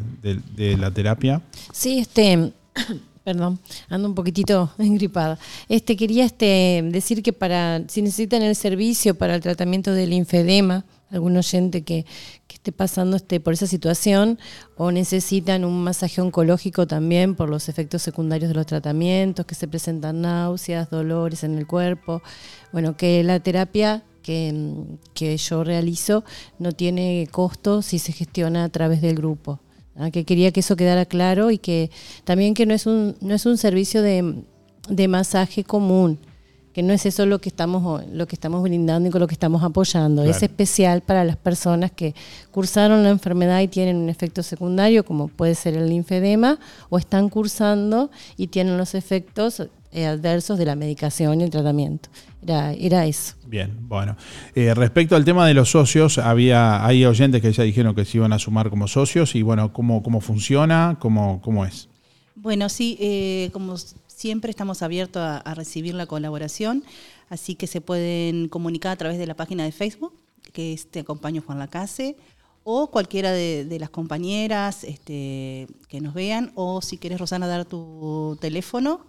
la terapia. Sí, este. Perdón, ando un poquitito engripada. Este quería este decir que para si necesitan el servicio para el tratamiento del linfedema, algún oyente que, esté pasando este, por esa situación o necesitan un masaje oncológico también por los efectos secundarios de los tratamientos, que se presentan náuseas, dolores en el cuerpo. Bueno, que la terapia que, que yo realizo no tiene costo si se gestiona a través del grupo. ¿ah? Que quería que eso quedara claro y que también que no es un, no es un servicio de, de masaje común que no es eso lo que estamos lo que estamos brindando y con lo que estamos apoyando. Es especial para las personas que cursaron la enfermedad y tienen un efecto secundario, como puede ser el linfedema, o están cursando y tienen los efectos adversos de la medicación y el tratamiento. Era, era eso. Bien, bueno. Eh, respecto al tema de los socios, había hay oyentes que ya dijeron que se iban a sumar como socios y bueno, ¿cómo, cómo funciona? ¿Cómo, cómo es? Bueno, sí, eh, como siempre estamos abiertos a, recibir la colaboración, así que se pueden comunicar a través de la página de Facebook, que es Te Acompaño Juan Lacase, o cualquiera de, las compañeras este, que nos vean, o si quieres, Rosana, dar tu teléfono.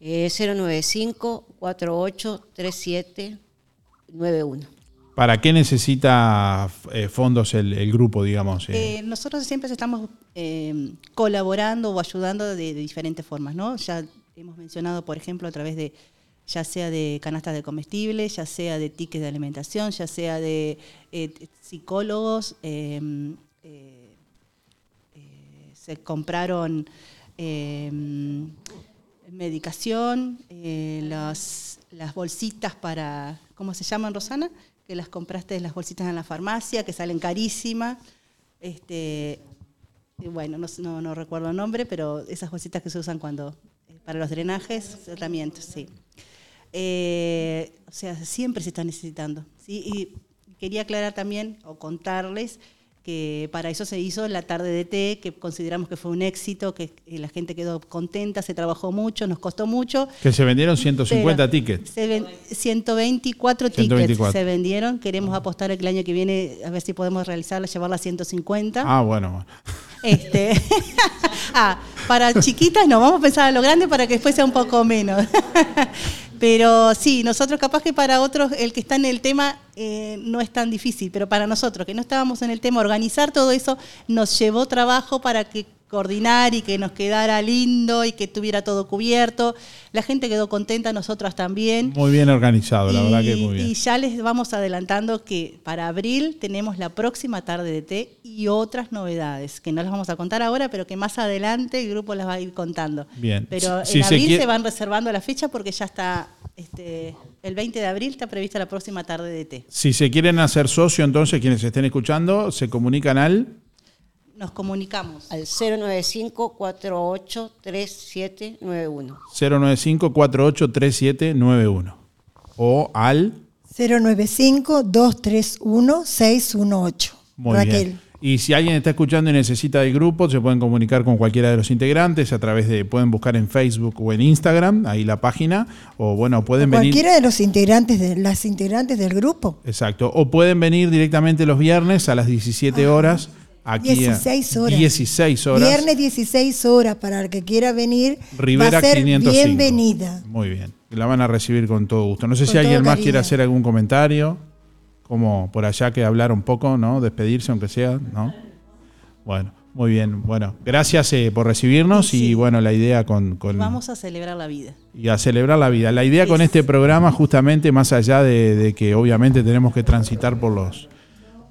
Eh, 095-483791. ¿Para qué necesita eh, fondos el, grupo, digamos? Eh? Eh, nosotros siempre estamos colaborando o ayudando de, diferentes formas, ¿no? Ya hemos mencionado, por ejemplo, a través de, ya sea de canastas de comestibles, ya sea de tickets de alimentación, ya sea de psicólogos, se compraron medicación, las, las bolsitas para, ¿cómo se llaman, Rosana? que las compraste las bolsitas en la farmacia, que salen carísimas. Este, bueno, no, no, recuerdo el nombre, pero esas bolsitas que se usan cuando eh, para los drenajes, tratamientos, sí. Eh, o sea, siempre se está necesitando. ¿sí? Y quería aclarar también o contarles que para eso se hizo la tarde de té, que consideramos que fue un éxito, que la gente quedó contenta, se trabajó mucho, nos costó mucho. Que se vendieron 150 tickets. 124, tickets se vendieron. Queremos apostar el año que viene a ver si podemos realizarla, llevarla a 150. Ah, bueno. Este, ah, para chiquitas no, vamos a pensar a lo grande para que después sea un poco menos. Pero sí, nosotros capaz que para otros el que está en el tema eh, no es tan difícil, pero para nosotros que no estábamos en el tema, organizar todo eso nos llevó trabajo para que coordinar y que nos quedara lindo y que tuviera todo cubierto. La gente quedó contenta, nosotras también. Muy bien organizado, la verdad que muy bien. Y ya les vamos adelantando que para abril tenemos la próxima tarde de té y otras novedades, que no las vamos a contar ahora, pero que más adelante el grupo las va a ir contando. Bien. Pero en abril se, van reservando la fecha porque ya está, este, el 20 de abril está prevista la próxima tarde de té. Si se quieren hacer socio, entonces quienes estén escuchando, se comunican al nos comunicamos. Al 095-483791. 095-483791. O al 095-231-618. Muy Raquel. Y si alguien está escuchando y necesita el grupo, se pueden comunicar con cualquiera de los integrantes a través de, pueden buscar en Facebook o en Instagram, ahí la página, o bueno, pueden venir. Cualquiera de los integrantes, de las integrantes del grupo. Exacto. O pueden venir directamente los viernes a las 17 horas. 16 horas. 16 horas. Viernes 16 horas para el que quiera venir. Rivera va a ser 505. bienvenida. Muy bien. La van a recibir con todo gusto. No sé si alguien más quiere hacer algún comentario. Como por allá que hablar un poco, ¿no? Despedirse, aunque sea, ¿no? Bueno, muy bien. Bueno, gracias eh, por recibirnos y bueno, la idea con, Vamos a celebrar la vida. Y a celebrar la vida. La idea con este programa, justamente, más allá de que obviamente tenemos que transitar por los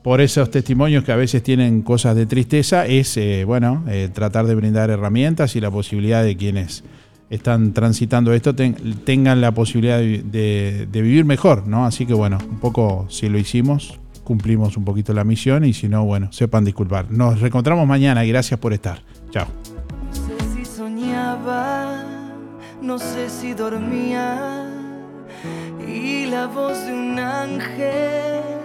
por esos testimonios que a veces tienen cosas de tristeza, es, eh, bueno, eh, tratar de brindar herramientas y la posibilidad de quienes están transitando esto tengan la posibilidad de, de, vivir mejor, ¿no? Así que bueno, un poco si lo hicimos, cumplimos un poquito la misión y si no, bueno, sepan disculpar. Nos reencontramos mañana y gracias por estar. Chao. No sé si soñaba, no sé si dormía y la voz de un ángel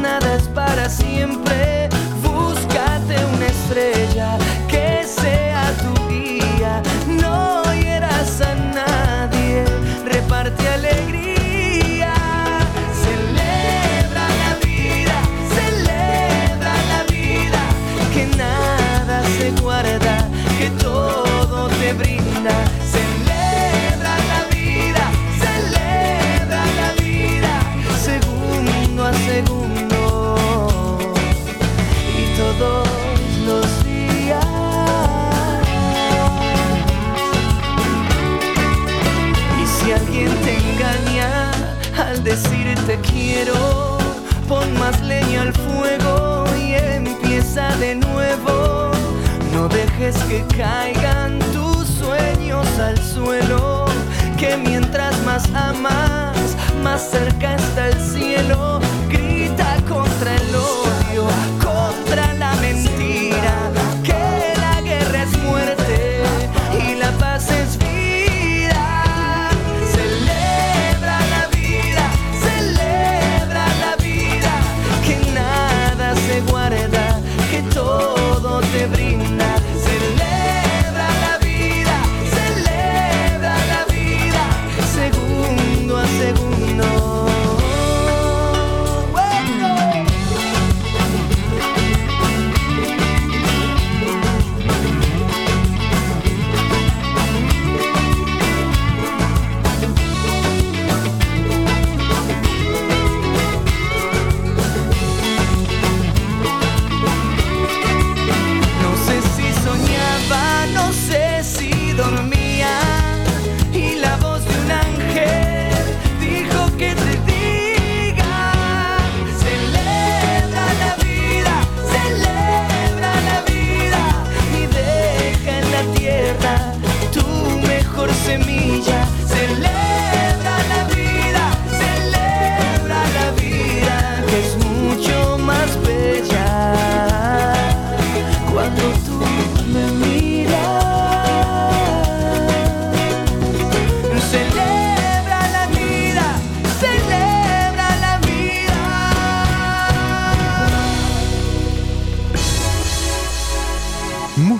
nada es para siempre. Búscate una estrella que sea tu guía, no hieras a nadie, reparte alegría. Nuevo no dejes que caigan tus sueños al suelo, que mientras más amas, más cerca está el cielo. Grita contra el odio, contra la mentira,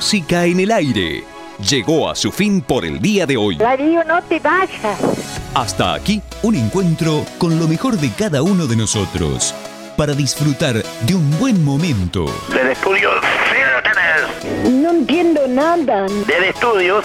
Música en el aire. Llegó a su fin por el día de hoy. Darío, no te vayas. Hasta aquí, un encuentro con lo mejor de cada uno de nosotros. Para disfrutar de un buen momento. Del estudio, sí No entiendo nada. Del estudios,